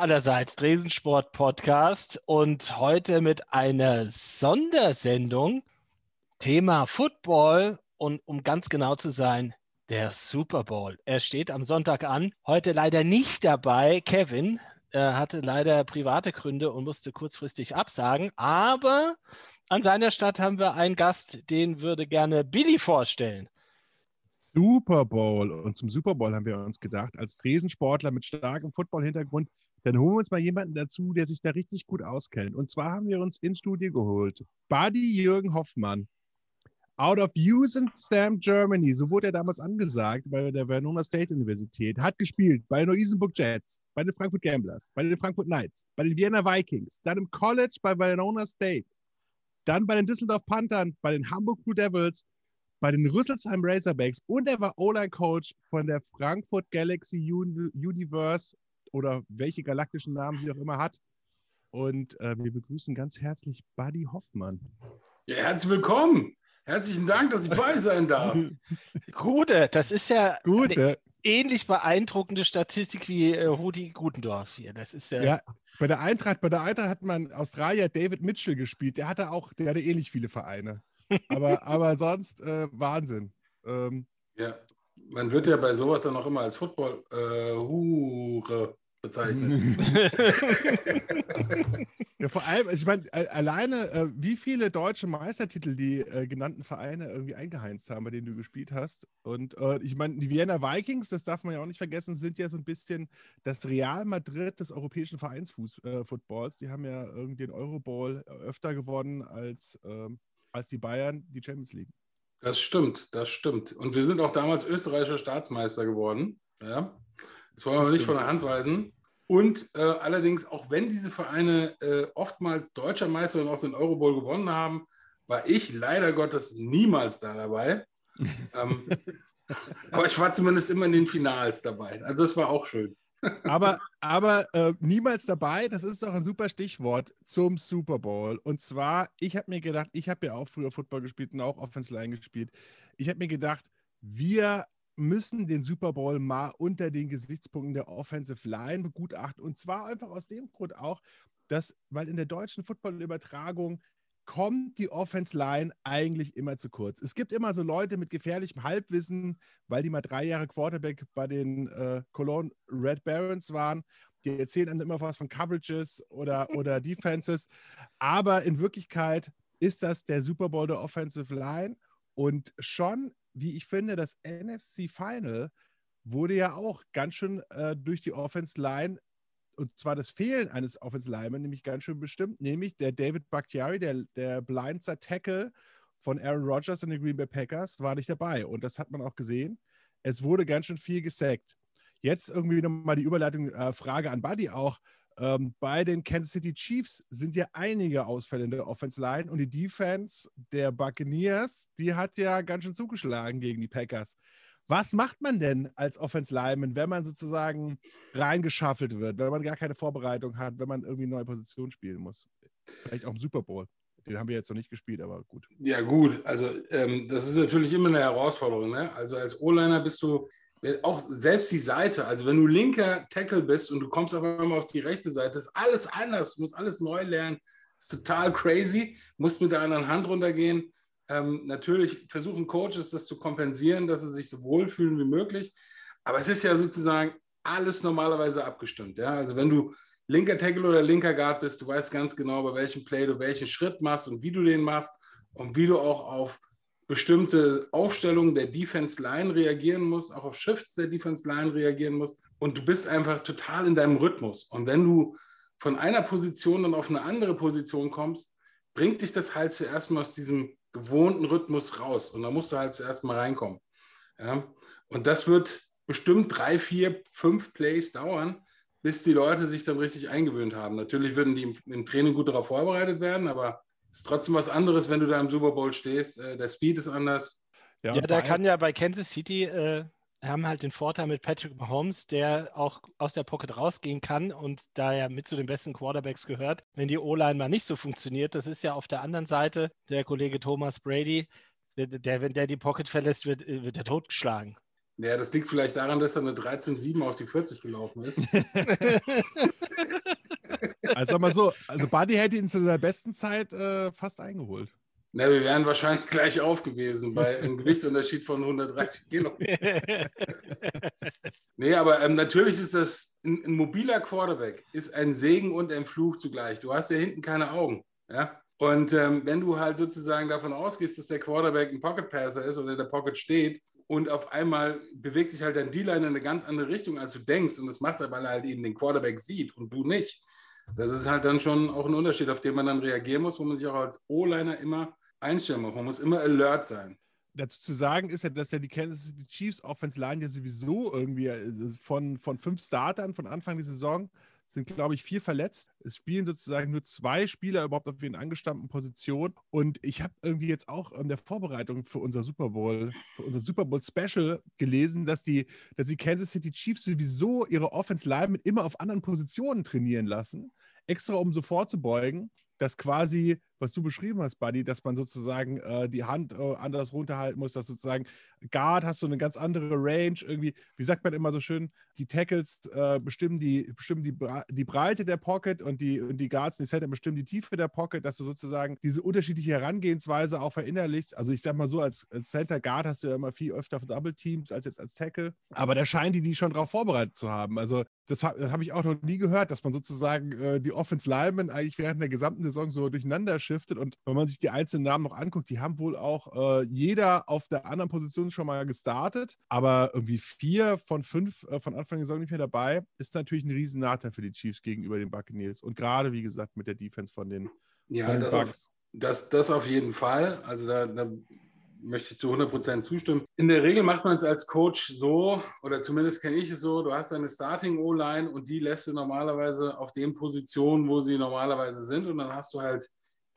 Allerseits, Dresensport Podcast und heute mit einer Sondersendung. Thema Football und um ganz genau zu sein, der Super Bowl. Er steht am Sonntag an. Heute leider nicht dabei, Kevin. Er hatte leider private Gründe und musste kurzfristig absagen. Aber an seiner Stadt haben wir einen Gast, den würde gerne Billy vorstellen. Super Bowl. Und zum Super Bowl haben wir uns gedacht, als Tresensportler mit starkem Football-Hintergrund, dann holen wir uns mal jemanden dazu, der sich da richtig gut auskennt. Und zwar haben wir uns ins Studio geholt. Buddy Jürgen Hoffmann. Out of Stamp Germany, so wurde er damals angesagt bei der Verona State Universität, hat gespielt bei den Neu-Isenburg Jets, bei den Frankfurt Gamblers, bei den Frankfurt Knights, bei den Vienna Vikings, dann im College bei Verona State, dann bei den Düsseldorf Panthern, bei den Hamburg Blue Devils, bei den Rüsselsheim Razorbacks und er war O-Line-Coach von der Frankfurt Galaxy Universe oder welche galaktischen Namen sie auch immer hat. Und äh, wir begrüßen ganz herzlich Buddy Hoffmann. Ja, herzlich willkommen. Herzlichen Dank, dass ich bei sein darf. Gute, das ist ja Gute. eine ähnlich beeindruckende Statistik wie äh, Rudi Gutendorf hier. Das ist ja, ja bei der Eintracht, bei der Eintracht hat man Australier David Mitchell gespielt. Der hatte auch, der hatte ähnlich viele Vereine. Aber, aber sonst äh, Wahnsinn. Ähm, ja, man wird ja bei sowas dann auch immer als Football-Hure äh, bezeichnet. ja, vor allem, also ich meine, alleine, äh, wie viele deutsche Meistertitel die äh, genannten Vereine irgendwie eingeheinzt haben, bei denen du gespielt hast. Und äh, ich meine, die Vienna Vikings, das darf man ja auch nicht vergessen, sind ja so ein bisschen das Real Madrid des europäischen Vereinsfootballs. Äh, die haben ja irgendwie den Euroball öfter gewonnen als ähm, als die Bayern die Champions League. Das stimmt, das stimmt. Und wir sind auch damals österreichischer Staatsmeister geworden. Ja? Das wollen wir nicht von der Hand weisen. Und äh, allerdings, auch wenn diese Vereine äh, oftmals deutscher Meister und auch den Eurobowl gewonnen haben, war ich leider Gottes niemals da dabei. ähm, aber ich war zumindest immer in den Finals dabei. Also das war auch schön aber aber äh, niemals dabei, das ist doch ein super Stichwort zum Super Bowl. Und zwar, ich habe mir gedacht, ich habe ja auch früher Football gespielt und auch Offensive Line gespielt. Ich habe mir gedacht, wir müssen den Super Bowl mal unter den Gesichtspunkten der Offensive Line begutachten. Und zwar einfach aus dem Grund auch, dass, weil in der deutschen Football-Übertragung kommt die Offense Line eigentlich immer zu kurz. Es gibt immer so Leute mit gefährlichem Halbwissen, weil die mal drei Jahre Quarterback bei den äh, Cologne Red Barons waren. Die erzählen dann immer was von Coverages oder, oder Defenses. Aber in Wirklichkeit ist das der Super Bowl der Offensive Line. Und schon, wie ich finde, das NFC Final wurde ja auch ganz schön äh, durch die Offense Line und zwar das Fehlen eines Offensive Linemen nämlich ganz schön bestimmt, nämlich der David Bakhtiari, der, der Blindser Tackle von Aaron Rodgers und den Green Bay Packers, war nicht dabei. Und das hat man auch gesehen. Es wurde ganz schön viel gesackt. Jetzt irgendwie nochmal die Überleitung, äh, Frage an Buddy auch. Ähm, bei den Kansas City Chiefs sind ja einige Ausfälle in der Offense Line und die Defense der Buccaneers, die hat ja ganz schön zugeschlagen gegen die Packers. Was macht man denn als Offense Lineman, wenn man sozusagen reingeschaffelt wird, wenn man gar keine Vorbereitung hat, wenn man irgendwie eine neue Position spielen muss? Vielleicht auch im Super Bowl. Den haben wir jetzt noch nicht gespielt, aber gut. Ja, gut. Also, ähm, das ist natürlich immer eine Herausforderung. Ne? Also, als O-Liner bist du auch selbst die Seite. Also, wenn du linker Tackle bist und du kommst auf einmal auf die rechte Seite, ist alles anders. Du musst alles neu lernen. Ist total crazy. Musst mit der anderen Hand runtergehen. Ähm, natürlich versuchen Coaches das zu kompensieren, dass sie sich so wohlfühlen wie möglich. Aber es ist ja sozusagen alles normalerweise abgestimmt. Ja? Also wenn du linker Tackle oder linker Guard bist, du weißt ganz genau, bei welchem Play du welchen Schritt machst und wie du den machst und wie du auch auf bestimmte Aufstellungen der Defense Line reagieren musst, auch auf Shifts der Defense Line reagieren musst. Und du bist einfach total in deinem Rhythmus. Und wenn du von einer Position dann auf eine andere Position kommst, bringt dich das halt zuerst mal aus diesem gewohnten Rhythmus raus. Und da musst du halt zuerst mal reinkommen. Ja? Und das wird bestimmt drei, vier, fünf Plays dauern, bis die Leute sich dann richtig eingewöhnt haben. Natürlich würden die im, Training gut darauf vorbereitet werden, aber ist trotzdem was anderes, wenn du da im Super Bowl stehst. Äh, der Speed ist anders. Ja, ja da kann ja bei Kansas City äh, haben halt den Vorteil mit Patrick Mahomes, der auch aus der Pocket rausgehen kann und da er mit zu den besten Quarterbacks gehört. Wenn die O-Line mal nicht so funktioniert, das ist ja auf der anderen Seite der Kollege Thomas Brady, der, wenn der die Pocket verlässt, wird, wird er totgeschlagen. Ja, das liegt vielleicht daran, dass er eine 13,7 auf die 40 gelaufen ist. also sag mal so, also Buddy hätte ihn zu seiner besten Zeit äh, fast eingeholt. Na, wir wären wahrscheinlich gleich auf gewesen bei einem Gewichtsunterschied von 130 Kilo. nee, aber ähm, natürlich ist das, ein, ein, mobiler Quarterback ist ein Segen und ein Fluch zugleich. Du hast ja hinten keine Augen. Ja? Und ähm, wenn du halt sozusagen davon ausgehst, dass der Quarterback ein Pocket Passer ist oder in der Pocket steht und auf einmal bewegt sich halt dein D-Line in eine ganz andere Richtung, als du denkst und das macht er, weil er halt eben den Quarterback sieht und du nicht. Das ist halt dann schon auch ein Unterschied, auf den man dann reagieren muss, wo man sich auch als O-Liner immer einstellen muss. Man muss immer alert sein. Dazu zu sagen ist ja, dass ja die Kansas City Chiefs Offense Line ja sowieso irgendwie äh, von, von fünf Startern von Anfang der Saison sind, glaube ich, vier verletzt. Es spielen sozusagen nur zwei Spieler überhaupt auf ihren angestammten Positionen. Und ich habe irgendwie jetzt auch in der Vorbereitung für unser Super Bowl, für unser Super Bowl Special gelesen, dass die, dass die Kansas City Chiefs sowieso ihre Offense Line immer auf anderen Positionen trainieren lassen, extra um so vorzubeugen, dass quasi was du beschrieben hast, Buddy, dass man sozusagen äh, die Hand äh, anders runterhalten muss, dass sozusagen Guard hast du eine ganz andere Range, irgendwie, wie sagt man immer so schön, die Tackles äh, bestimmen, die, bestimmen die, die Breite der Pocket und die, und die Guards, die Center bestimmen die Tiefe der Pocket, dass du sozusagen diese unterschiedliche Herangehensweise auch verinnerlichst. Also ich sag mal so, als, als Center Guard hast du ja immer viel öfter Double Teams als jetzt als Tackle, aber da scheinen die die schon darauf vorbereitet zu haben. Also das, habe ich auch noch nie gehört, dass man sozusagen äh, die Offense Linemen eigentlich während der gesamten Saison so durcheinander shiftet. Und wenn man sich die einzelnen Namen noch anguckt, die haben wohl auch äh, jeder auf der anderen Position schon mal gestartet. Aber irgendwie vier von fünf äh, von Anfang der Saison nicht mehr dabei, ist natürlich ein riesen Nachteil für die Chiefs gegenüber den Buccaneers. Und gerade, wie gesagt, mit der Defense von den, ja, von den das Bucks. Auf, das, das auf jeden Fall. Also da, da möchte ich zu 100% zustimmen. In der Regel macht man es als Coach so, oder zumindest kenne ich es so, du hast eine Starting O-Line und die lässt du normalerweise auf den Positionen, wo sie normalerweise sind und dann hast du halt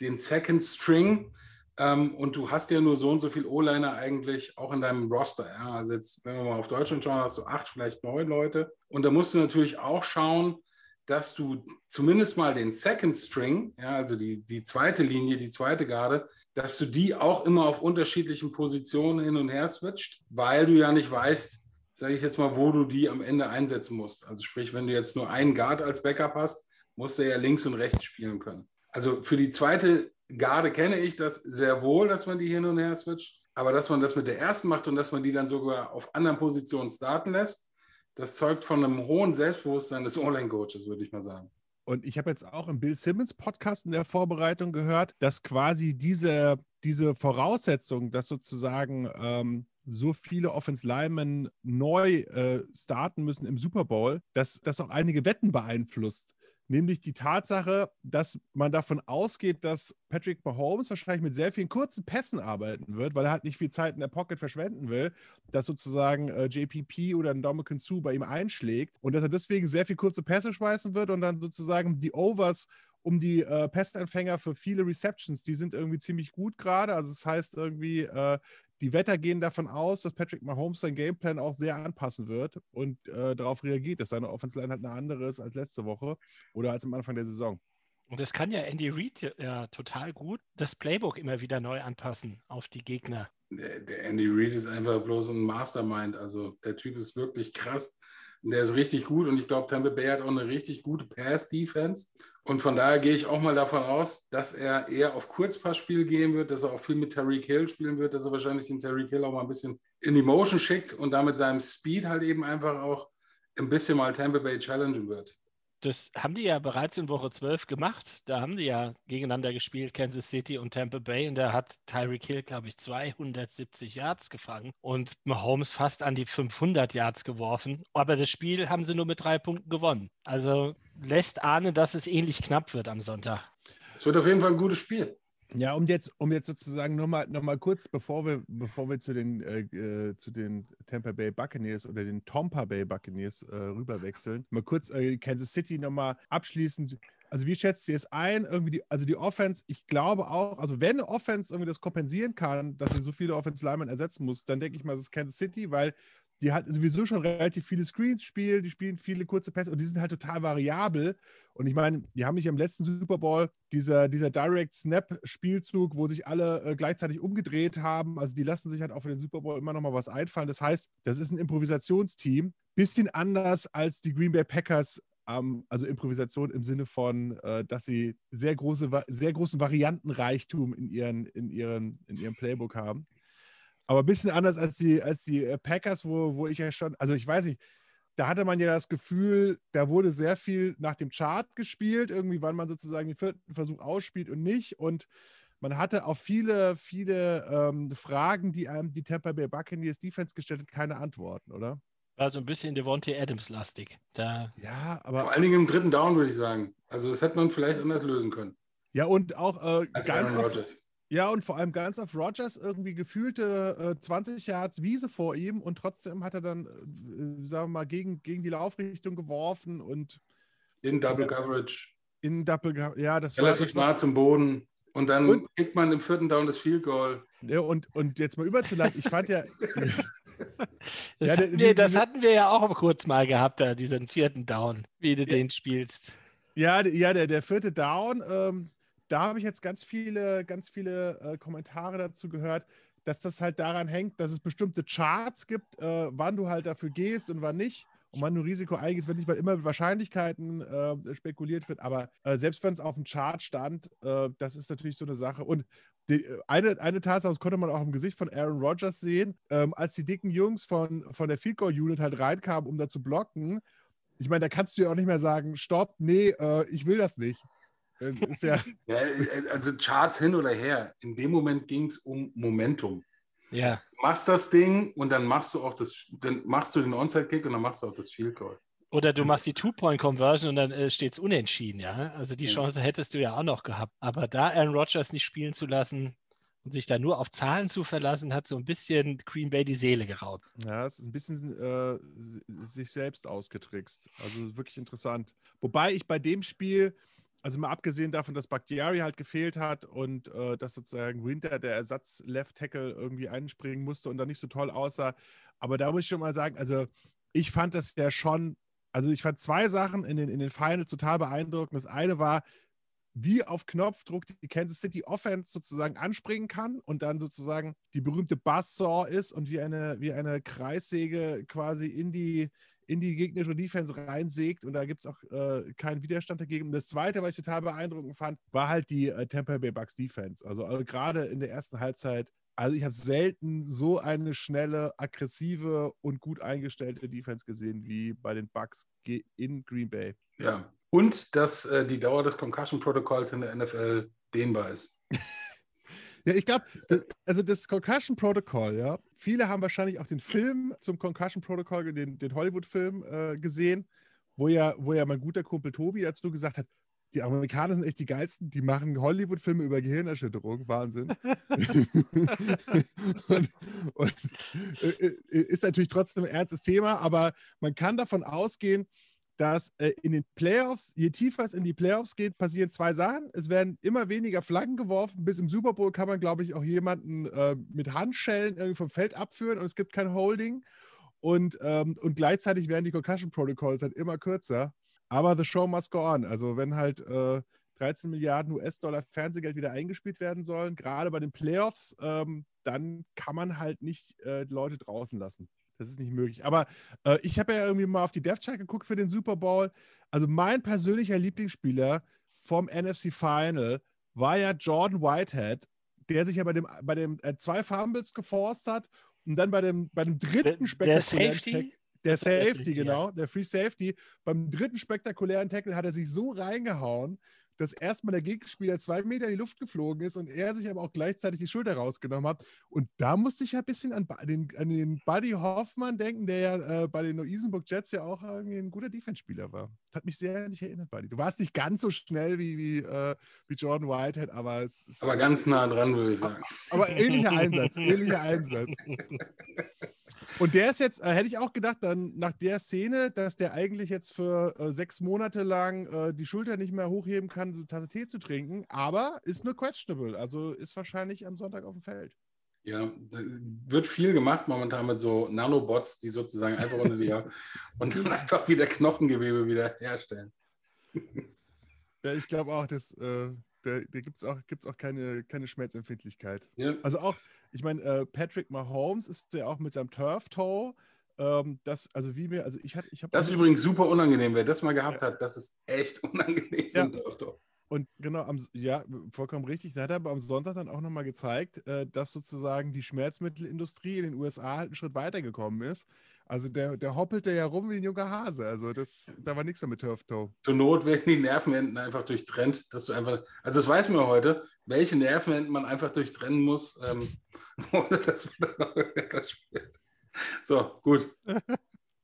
den Second String ähm, und du hast ja nur so und so viel O-Liner eigentlich auch in deinem Roster. Ja? Also jetzt, wenn wir mal auf Deutschland schauen, hast du acht, vielleicht neun Leute und da musst du natürlich auch schauen, dass du zumindest mal den Second String, ja, also die, die zweite Linie, die zweite Garde, dass du die auch immer auf unterschiedlichen Positionen hin und her switcht, weil du ja nicht weißt, sage ich jetzt mal, wo du die am Ende einsetzen musst. Also sprich, wenn du jetzt nur einen Guard als Backup hast, musst du ja links und rechts spielen können. Also für die zweite Garde kenne ich das sehr wohl, dass man die hin und her switcht, aber dass man das mit der ersten macht und dass man die dann sogar auf anderen Positionen starten lässt, das zeugt von einem hohen Selbstbewusstsein des Online-Coaches, würde ich mal sagen. Und ich habe jetzt auch im Bill Simmons Podcast in der Vorbereitung gehört, dass quasi diese, diese Voraussetzung, dass sozusagen ähm, so viele Offense Linemen neu äh, starten müssen im Super Bowl, dass das auch einige Wetten beeinflusst nämlich die Tatsache, dass man davon ausgeht, dass Patrick Mahomes wahrscheinlich mit sehr vielen kurzen Pässen arbeiten wird, weil er halt nicht viel Zeit in der Pocket verschwenden will, dass sozusagen äh, JPP oder ein Dominican Sue bei ihm einschlägt und dass er deswegen sehr viel kurze Pässe schmeißen wird und dann sozusagen die Overs um die äh, Passempfänger für viele Receptions, die sind irgendwie ziemlich gut gerade. Also das heißt irgendwie, äh, die Wetter gehen davon aus, dass Patrick Mahomes sein Gameplan auch sehr anpassen wird und äh, darauf reagiert, dass seine Offense Line halt eine andere ist als letzte Woche oder als am Anfang der Saison. Und das kann ja Andy Reid ja total gut das Playbook immer wieder neu anpassen auf die Gegner. Der, der Andy Reid ist einfach bloß ein Mastermind. Also der Typ ist wirklich krass. Und der ist richtig gut und ich glaube, Tampa Bay hat auch eine richtig gute Pass-Defense. Und von daher gehe ich auch mal davon aus, dass er eher auf Kurzpassspiel gehen wird, dass er auch viel mit Tariq Hill spielen wird, dass er wahrscheinlich den Tariq Hill auch mal ein bisschen in die Motion schickt und damit seinem Speed halt eben einfach auch ein bisschen mal Tampa Bay challengen wird. Das haben die ja bereits in Woche 12 gemacht. Da haben die ja gegeneinander gespielt, Kansas City und Tampa Bay. Und da hat Tyreek Hill, glaube ich, 270 Yards gefangen und Mahomes fast an die 500 Yards geworfen. Aber das Spiel haben sie nur mit drei Punkten gewonnen. Also lässt ahnen, dass es ähnlich knapp wird am Sonntag. Es wird auf jeden Fall ein gutes Spiel. Ja, um jetzt, um jetzt sozusagen nochmal noch mal kurz, bevor wir, bevor wir zu den, äh, äh, zu den Tampa Bay Buccaneers oder den Tampa Bay Buccaneers äh, rüberwechseln, mal kurz äh, Kansas City nochmal abschließend. Also wie schätzt ihr es ein? Irgendwie die, also die Offense, ich glaube auch, also wenn Offense irgendwie das kompensieren kann, dass sie so viele Offense Linemen ersetzen muss, dann denke ich mal, es ist Kansas City, weil die halt sowieso schon relativ viele Screens spielen, die spielen viele kurze Pässe und die sind halt total variabel. Und ich meine, die haben mich im letzten Super Bowl, dieser, dieser Direct Snap-Spielzug, wo sich alle äh, gleichzeitig umgedreht haben, also die lassen sich halt auch für den Super Bowl immer noch mal was einfallen. Das heißt, das ist ein Improvisationsteam, bisschen anders als die Green Bay Packers ähm, also Improvisation im Sinne von, äh, dass sie sehr, große, sehr großen Variantenreichtum in, ihren, in, ihren, in ihrem Playbook haben. Aber ein bisschen anders als die, als die äh, Packers, wo, wo ich ja schon, also ich weiß nicht, da hatte man ja das Gefühl, da wurde sehr viel nach dem Chart gespielt, irgendwie, wann man sozusagen den vierten Versuch ausspielt und nicht. Und man hatte auf viele, viele ähm, Fragen, die einem die Tampa Bay Buccaneers Defense gestellt hat, keine Antworten, oder? War so ein bisschen Devontae Adams-lastig. Ja, aber. Vor allen Dingen im dritten Down, würde ich sagen. Also, das hätte man vielleicht anders lösen können. Ja, und auch äh, ganz oft, ja, und vor allem ganz auf Rogers irgendwie gefühlte äh, 20 Yards Wiese vor ihm und trotzdem hat er dann, äh, sagen wir mal, gegen, gegen die Laufrichtung geworfen und. In Double Coverage. In Double ja, das Relativ war. nah zum Boden. Und dann und, kriegt man im vierten Down das Field Goal. Ja, und, und jetzt mal überzuleiten, ich fand ja. das, ja, hatten wir, das hatten wir ja auch kurz mal gehabt, da, diesen vierten Down, wie du ja, den spielst. Ja, ja der, der vierte Down, ähm, da habe ich jetzt ganz viele, ganz viele äh, Kommentare dazu gehört, dass das halt daran hängt, dass es bestimmte Charts gibt, äh, wann du halt dafür gehst und wann nicht. Und wann du Risiko eingehst, wenn nicht, weil immer mit Wahrscheinlichkeiten äh, spekuliert wird. Aber äh, selbst wenn es auf dem Chart stand, äh, das ist natürlich so eine Sache. Und die, eine, eine Tatsache, das konnte man auch im Gesicht von Aaron Rodgers sehen, ähm, als die dicken Jungs von, von der Field Goal Unit halt reinkamen, um da zu blocken. Ich meine, da kannst du ja auch nicht mehr sagen, stopp, nee, äh, ich will das nicht. Ist ja ja, äh, also Charts hin oder her. In dem Moment ging es um Momentum. Ja. Du machst das Ding und dann machst du auch das, dann machst du den Onside-Kick und dann machst du auch das Field Goal. Oder du machst die Two-Point-Conversion und dann äh, steht es unentschieden, ja. Also die Chance hättest du ja auch noch gehabt. Aber da Aaron Rodgers nicht spielen zu lassen und sich da nur auf Zahlen zu verlassen, hat so ein bisschen Green Bay die Seele geraubt. Ja, es ist ein bisschen äh, sich selbst ausgetrickst. Also wirklich interessant. Wobei ich bei dem Spiel also mal abgesehen davon, dass Bakhtiari halt gefehlt hat und äh, dass sozusagen Winter, der Ersatz-Left-Tackle, irgendwie einspringen musste und dann nicht so toll aussah. Aber da muss ich schon mal sagen, also ich fand das ja schon, also ich fand zwei Sachen in den, in den Finals total beeindruckend. Das eine war, wie auf Knopfdruck die Kansas City Offense sozusagen anspringen kann und dann sozusagen die berühmte Buzzsaw ist und wie eine, wie eine Kreissäge quasi in die, in die gegnerische Defense reinsägt und da gibt es auch äh, keinen Widerstand dagegen. Und das Zweite, was ich total beeindruckend fand, war halt die äh, Tampa Bay Bucks Defense. Also, also gerade in der ersten Halbzeit, also ich habe selten so eine schnelle, aggressive und gut eingestellte Defense gesehen wie bei den Bucks in Green Bay. Ja, und dass äh, die Dauer des Concussion-Protokolls in der NFL dehnbar ist. Ja, ich glaube, also das Concussion Protocol, ja, viele haben wahrscheinlich auch den Film zum Concussion Protocol, den, den Hollywood-Film äh, gesehen, wo ja, wo ja mein guter Kumpel Tobi dazu gesagt hat, die Amerikaner sind echt die geilsten, die machen Hollywood-Filme über Gehirnerschütterung, Wahnsinn. und, und äh, äh, ist natürlich trotzdem ein ernstes Thema, aber man kann davon ausgehen, dass äh, in den Playoffs, je tiefer es in die Playoffs geht, passieren zwei Sachen. Es werden immer weniger Flaggen geworfen. Bis im Super Bowl kann man, glaube ich, auch jemanden äh, mit Handschellen irgendwie vom Feld abführen und es gibt kein Holding. Und, ähm, und gleichzeitig werden die Concussion Protocols halt immer kürzer. Aber the show must go on. Also wenn halt äh, 13 Milliarden US-Dollar Fernsehgeld wieder eingespielt werden sollen, gerade bei den Playoffs, ähm, dann kann man halt nicht äh, Leute draußen lassen. Das ist nicht möglich. Aber äh, ich habe ja irgendwie mal auf die Death Chart geguckt für den Super Bowl. Also mein persönlicher Lieblingsspieler vom NFC Final war ja Jordan Whitehead, der sich ja bei dem, bei dem äh, zwei Fumbles geforst hat und dann bei dem, bei dem dritten spektakulären Tackle. Der Safety, genau, der Free Safety. Beim dritten spektakulären Tackle hat er sich so reingehauen, dass erstmal der Gegenspieler zwei Meter in die Luft geflogen ist und er sich aber auch gleichzeitig die Schulter rausgenommen hat. Und da musste ich ja ein bisschen an den, an den Buddy Hoffmann denken, der ja äh, bei den Neu-Isenburg Jets ja auch irgendwie ein guter Defense-Spieler war. Hat mich sehr an dich erinnert, Buddy. Du warst nicht ganz so schnell wie, wie, äh, wie Jordan Whitehead, aber es ist. Aber ganz nah dran, würde ich sagen. Aber, aber ähnlicher Einsatz, ähnlicher Einsatz. Und der ist jetzt, äh, hätte ich auch gedacht, dann nach der Szene, dass der eigentlich jetzt für äh, sechs Monate lang äh, die Schulter nicht mehr hochheben kann, so eine Tasse Tee zu trinken, aber ist nur questionable. Also ist wahrscheinlich am Sonntag auf dem Feld. Ja, wird viel gemacht momentan mit so Nanobots, die sozusagen einfach unter die und dann einfach wieder Knochengewebe wieder herstellen. Ja, ich glaube auch, dass äh, da, da gibt es auch, gibt's auch keine, keine Schmerzempfindlichkeit. Ja. Also auch, ich meine, äh, Patrick Mahomes ist ja auch mit seinem Turf-Toe. Ähm, das, also wie mir, also ich hatte, ich habe. Das ist übrigens super unangenehm, wer das mal gehabt ja. hat, das ist echt unangenehm. Ja. Und genau, am, ja, vollkommen richtig. Da hat er aber am Sonntag dann auch nochmal gezeigt, äh, dass sozusagen die Schmerzmittelindustrie in den USA halt einen Schritt weitergekommen ist. Also der, der hoppelte ja rum wie ein junger Hase. Also das, da war nichts mehr mit Turf Toe. Zur Not werden die Nervenenden einfach durchtrennt, dass du einfach, also das weiß man heute, welche Nervenenden man einfach durchtrennen muss, ähm, ohne dass man dann das spielt. So, gut.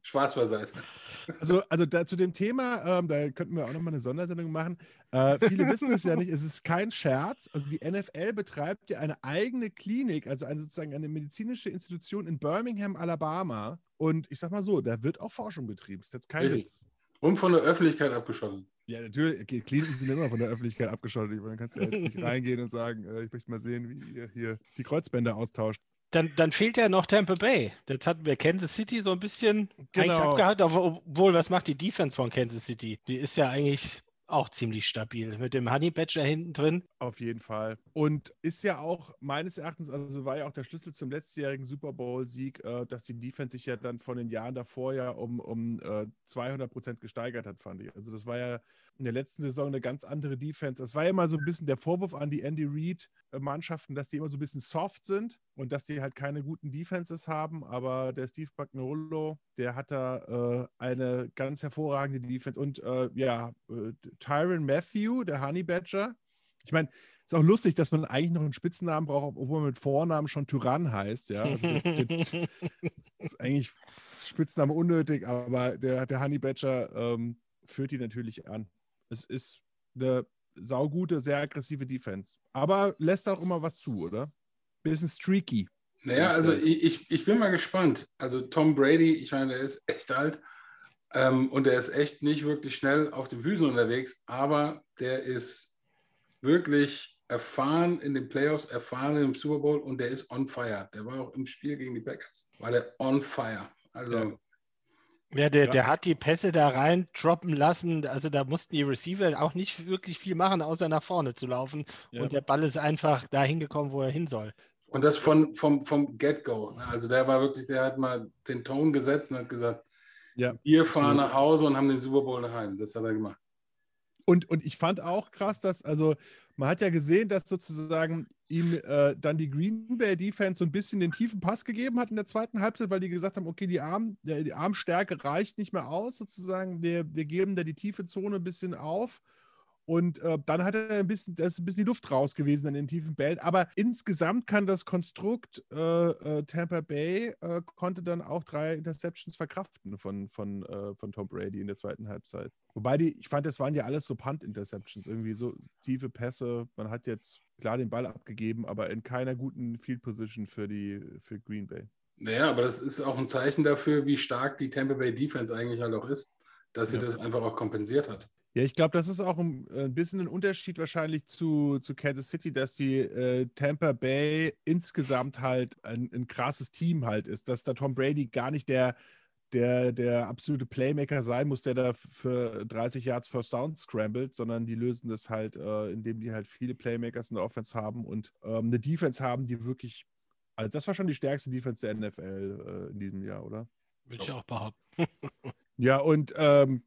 Spaß beiseite. Also, also da, zu dem Thema, ähm, da könnten wir auch nochmal eine Sondersendung machen. Äh, viele wissen es ja nicht, es ist kein Scherz. Also die NFL betreibt ja eine eigene Klinik, also eine, sozusagen eine medizinische Institution in Birmingham, Alabama. Und ich sag mal so, da wird auch Forschung betrieben. Das ist jetzt kein Richtig. Witz. Und von der Öffentlichkeit abgeschottet. Ja, natürlich. Okay, Kliniken sind immer von der Öffentlichkeit abgeschottet. Man kann ja jetzt nicht reingehen und sagen, äh, ich möchte mal sehen, wie ihr hier die Kreuzbänder austauscht. Dann, dann fehlt ja noch Tampa Bay. Jetzt hatten wir Kansas City so ein bisschen genau. eigentlich abgehalten, obwohl, was macht die Defense von Kansas City? Die ist ja eigentlich auch ziemlich stabil. Mit dem Honey Badger hinten drin. Auf jeden Fall. Und ist ja auch meines Erachtens, also war ja auch der Schlüssel zum letztjährigen Super Bowl-Sieg, äh, dass die Defense sich ja dann von den Jahren davor ja um, um äh, 200 Prozent gesteigert hat, fand ich. Also das war ja in der letzten Saison eine ganz andere Defense. Das war ja immer so ein bisschen der Vorwurf an die Andy Reid-Mannschaften, dass die immer so ein bisschen soft sind und dass die halt keine guten Defenses haben. Aber der Steve Bagnolo, der hat da äh, eine ganz hervorragende Defense. Und äh, ja, äh, Tyron Matthew, der Honey Badger. Ich meine, ist auch lustig, dass man eigentlich noch einen Spitzennamen braucht, obwohl man mit Vornamen schon Tyrann heißt. Ja, also das, das ist eigentlich Spitzname unnötig, aber der, der Honey Badger ähm, führt die natürlich an. Es ist eine saugute, sehr aggressive Defense. Aber lässt auch immer was zu, oder? Bisschen streaky. Naja, also ich, ich bin mal gespannt. Also Tom Brady, ich meine, der ist echt alt ähm, und der ist echt nicht wirklich schnell auf den Füßen unterwegs, aber der ist wirklich erfahren in den Playoffs, erfahren im Super Bowl und der ist on fire. Der war auch im Spiel gegen die Packers, war der on fire. Also ja. Ja, der, ja. der hat die Pässe da rein droppen lassen. Also da mussten die Receiver auch nicht wirklich viel machen, außer nach vorne zu laufen. Ja. Und der Ball ist einfach dahin gekommen, wo er hin soll. Und das von, vom, vom Get-Go. Ne? Also der war wirklich, der hat mal den Ton gesetzt und hat gesagt, ja, wir fahren so. nach Hause und haben den Super Bowl daheim. Das hat er gemacht. Und, und ich fand auch krass, dass, also man hat ja gesehen, dass sozusagen ihm äh, dann die Green Bay Defense so ein bisschen den tiefen Pass gegeben hat in der zweiten Halbzeit, weil die gesagt haben, okay, die, Arm, die Armstärke reicht nicht mehr aus, sozusagen. Wir, wir geben da die tiefe Zone ein bisschen auf und äh, dann hat er ein bisschen, da ist ein bisschen die Luft raus gewesen an den tiefen Bällen. Aber insgesamt kann das Konstrukt äh, äh, Tampa Bay äh, konnte dann auch drei Interceptions verkraften von, von, äh, von Tom Brady in der zweiten Halbzeit. Wobei die, ich fand, das waren ja alles so Punt-Interceptions, irgendwie so tiefe Pässe. Man hat jetzt klar den Ball abgegeben, aber in keiner guten Field Position für die für Green Bay. Naja, aber das ist auch ein Zeichen dafür, wie stark die Tampa Bay Defense eigentlich halt auch ist, dass sie ja. das einfach auch kompensiert hat. Ja, ich glaube, das ist auch ein, äh, ein, bisschen ein Unterschied wahrscheinlich zu, zu Kansas City, dass die äh, Tampa Bay insgesamt halt ein, ein, krasses Team halt ist, dass da Tom Brady gar nicht der, der, der absolute Playmaker sein muss, der da für 30 Yards First Down scrambled, sondern die lösen das halt, äh, indem die halt viele Playmakers in der Offense haben und ähm, eine Defense haben, die wirklich, also das war schon die stärkste Defense der NFL äh, in diesem Jahr, oder? Würde ich auch behaupten. ja, und ähm,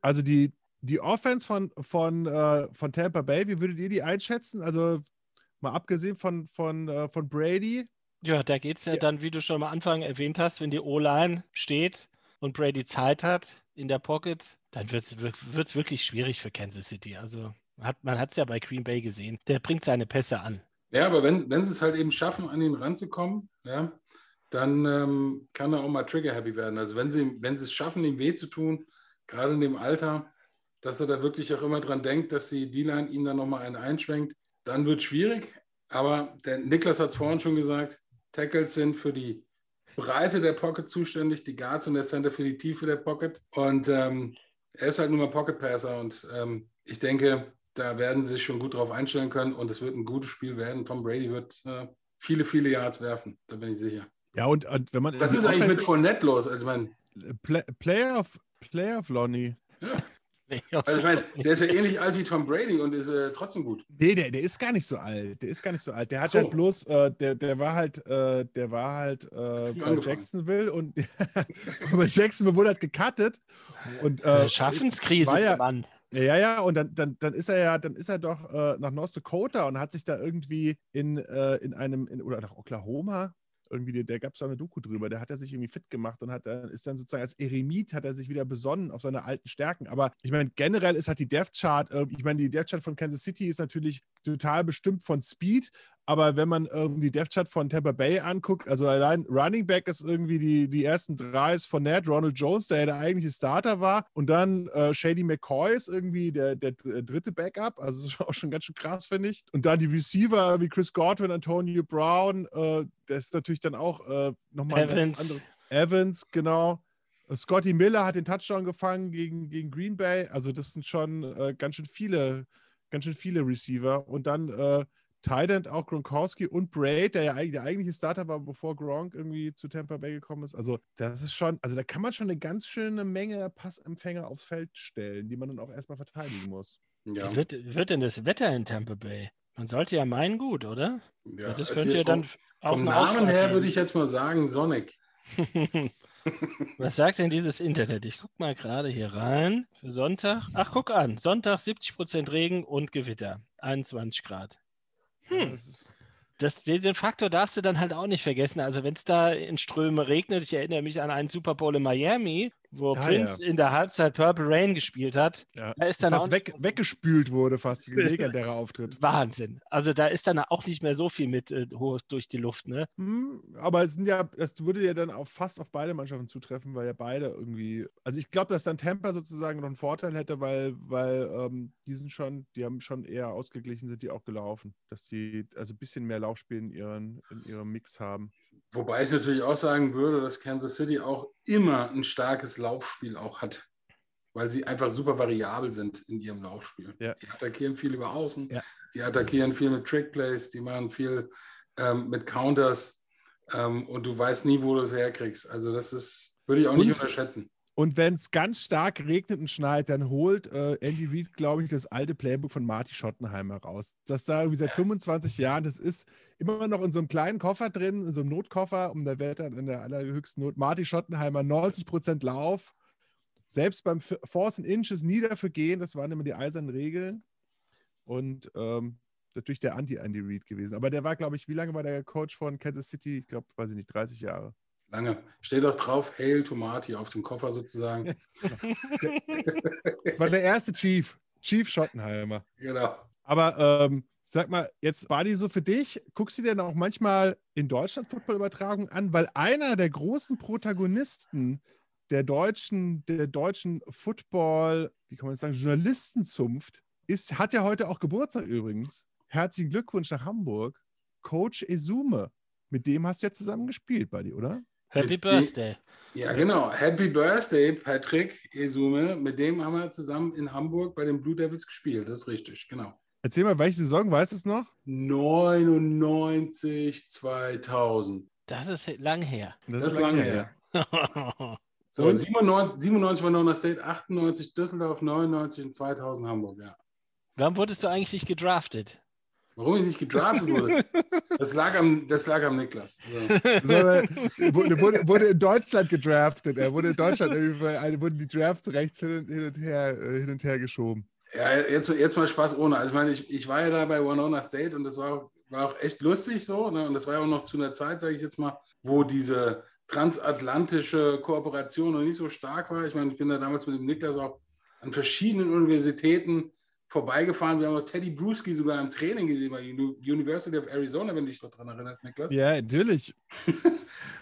also die, die Offense von, von, äh, von Tampa Bay, wie würdet ihr die einschätzen? Also mal abgesehen von, von, äh, von Brady. Ja, da geht es ja, ja, dann, wie du schon am Anfang erwähnt hast, wenn die O-Line steht und Brady Zeit hat in der Pocket, dann wird es wirklich schwierig für Kansas City. Also hat, man hat es ja bei Green Bay gesehen. Der bringt seine Pässe an. Ja, aber wenn, wenn sie es halt eben schaffen, an ihn ranzukommen, ja, dann ähm, kann er auch mal trigger-happy werden. Also wenn sie, wenn sie es schaffen, ihm weh zu tun, gerade in dem Alter, dass er da wirklich auch immer dran denkt, dass die D-Line ihn dann nochmal einen einschwenkt. Dann wird es schwierig. Aber der Niklas hat es vorhin schon gesagt, Tackles sind für die Breite der Pocket zuständig, die Guards und der Center für die Tiefe der Pocket. Und ähm, er ist halt nur mal Pocket Passer und ähm, ich denke, da werden sie sich schon gut drauf einstellen können und es wird ein gutes Spiel werden. Tom Brady wird äh, viele, viele Yards werfen. Da bin ich sicher. Ja, und, und wenn man. Was ist eigentlich mit Fournette los? Also, mein, Play, Player of, Player of Lonnie. Ja. Also ich meine, der ist ja ähnlich alt wie Tom Brady und ist äh, trotzdem gut. Nee, der, der ist gar nicht so alt. Der ist gar nicht so alt. Der hat So. halt bloß, äh, der, der war halt, äh, der war halt äh, bei angefangen. Jacksonville und bei Jacksonville wurde halt gecuttet. Und, Äh, Schaffenskrise, war ja- Mann. Ja, ja, und dann, dann, dann ist er ja, dann ist er doch äh, nach North Dakota und hat sich da irgendwie in, äh, in einem, in, oder nach Oklahoma, irgendwie, der, der gab es da eine Doku drüber, der hat er sich irgendwie fit gemacht und hat dann, ist dann sozusagen als Eremit hat er sich wieder besonnen auf seine alten Stärken. Aber ich meine, generell ist halt die Death Chart, äh, ich meine, die Death Chart von Kansas City ist natürlich total bestimmt von Speed, aber wenn man irgendwie die Death Chart von Tampa Bay anguckt, also allein Running Back ist irgendwie die, die ersten drei ist von Ned, Ronald Jones, der ja der eigentliche Starter war, und dann äh, Shady McCoy ist irgendwie der, der dr- dritte Backup, also das ist auch schon ganz schön krass, finde ich. Und dann die Receiver wie Chris Godwin, Antonio Brown, äh, das ist natürlich dann auch äh, nochmal ein anderes. Evans, genau. Äh, Scotty Miller hat den Touchdown gefangen gegen, gegen Green Bay. Also das sind schon äh, ganz schön viele, ganz schön viele Receiver. Und dann äh, Tident auch Gronkowski und Braid, der ja eigentlich der eigentliche Starter war, bevor Gronk irgendwie zu Tampa Bay gekommen ist. Also das ist schon, also da kann man schon eine ganz schöne Menge Passempfänger aufs Feld stellen, die man dann auch erstmal verteidigen muss. Ja. Wie wird, wird denn das Wetter in Tampa Bay? Man sollte ja meinen, gut, oder? ja. Ja, das könnte ja jetzt dann vom, auch vom Namen her würde ich jetzt mal sagen Sonic. Was sagt denn dieses Internet? Ich gucke mal gerade hier rein. Für Sonntag. Ach, guck an. Sonntag 70% Regen und Gewitter. 21 Grad. Hm. Das den Faktor darfst du dann halt auch nicht vergessen. Also wenn es da in Ströme regnet, ich erinnere mich an einen Super Bowl in Miami, wo Ah, Prince in der Halbzeit Purple Rain gespielt hat. ja. Da ist dann auch fast weg, weggespült wurde, fast ein legendärer Auftritt. Wahnsinn. Also da ist dann auch nicht mehr so viel mit äh, hoch durch die Luft, ne? Hm, aber es sind ja, das würde ja dann auch fast auf beide Mannschaften zutreffen, weil ja beide irgendwie. Also ich glaube, dass dann Tampa sozusagen noch einen Vorteil hätte, weil, weil ähm, die sind schon, die haben schon eher ausgeglichen, sind die auch gelaufen. Dass die also ein bisschen mehr Laufspiel in, ihren, in ihrem Mix haben. Wobei ich natürlich auch sagen würde, dass Kansas City auch immer ein starkes Laufspiel auch hat. Weil sie einfach super variabel sind in ihrem Laufspiel. Ja. Die attackieren viel über außen, Ja. die attackieren viel mit Trickplays, die machen viel ähm, mit Counters ähm, und du weißt nie, wo du es herkriegst. Also das ist, würde ich auch nicht Und- unterschätzen. Und wenn es ganz stark regnet und schneit, dann holt äh, Andy Reid, glaube ich, das alte Playbook von Marty Schottenheimer raus. Das da irgendwie seit 25 Jahren, das ist immer noch in so einem kleinen Koffer drin, in so einem Notkoffer, um der Welt dann in der allerhöchsten Not. Marty Schottenheimer, 90% Lauf. Selbst beim Force and Inches nie dafür gehen, das waren immer die eisernen Regeln. Und ähm, natürlich der Anti-Andy Reid gewesen. Aber der war, glaube ich, wie lange war der Coach von Kansas City? Ich glaube, weiß ich nicht, 30 Jahre. Lange. Steht auch drauf, Hail Tomati auf dem Koffer sozusagen. War der erste Chief, Chief Schottenheimer. genau. Aber ähm, sag mal, jetzt war die so für dich, guckst du dir dann auch manchmal in Deutschland Footballübertragung an, weil einer der großen Protagonisten der deutschen, der deutschen Football, wie kann man das sagen, Journalistenzunft, ist, hat ja heute auch Geburtstag übrigens. Herzlichen Glückwunsch nach Hamburg. Coach Esume. Mit dem hast du ja zusammen gespielt, Buddy, oder? Happy Birthday. Ja, genau. Happy Birthday, Patrick Esume. Mit dem haben wir zusammen in Hamburg bei den Blue Devils gespielt. Das ist richtig, genau. Erzähl mal, welche Saison, weißt du es noch? 99, 2000. Das ist lang her. Das, ist lange her. So, Und? 97, 97 war Nona State, 98 Düsseldorf, 99 und 2000 Hamburg, ja. Wann wurdest du eigentlich gedraftet? Warum ich nicht gedraftet wurde, das lag am, das lag am Niklas. So. So, äh, wurde, wurde, wurde in Deutschland gedraftet. Er wurde in Deutschland irgendwie, wurden die Drafts rechts hin und, hin und her äh, hin und her geschoben. Ja, jetzt, jetzt mal Spaß ohne. Also ich meine, ich, ich war ja da bei Winona State und das war, auch- war auch echt lustig so. Ne? Und das war ja auch noch zu einer Zeit, sage ich jetzt mal, wo diese transatlantische Kooperation noch nicht so stark war. Ich meine, ich bin da damals mit dem Niklas auch an verschiedenen Universitäten vorbeigefahren. Wir haben auch Teddy Bruschi sogar im Training gesehen bei Uni- University of Arizona, wenn du dich noch daran erinnerst, Niklas. Ja, natürlich.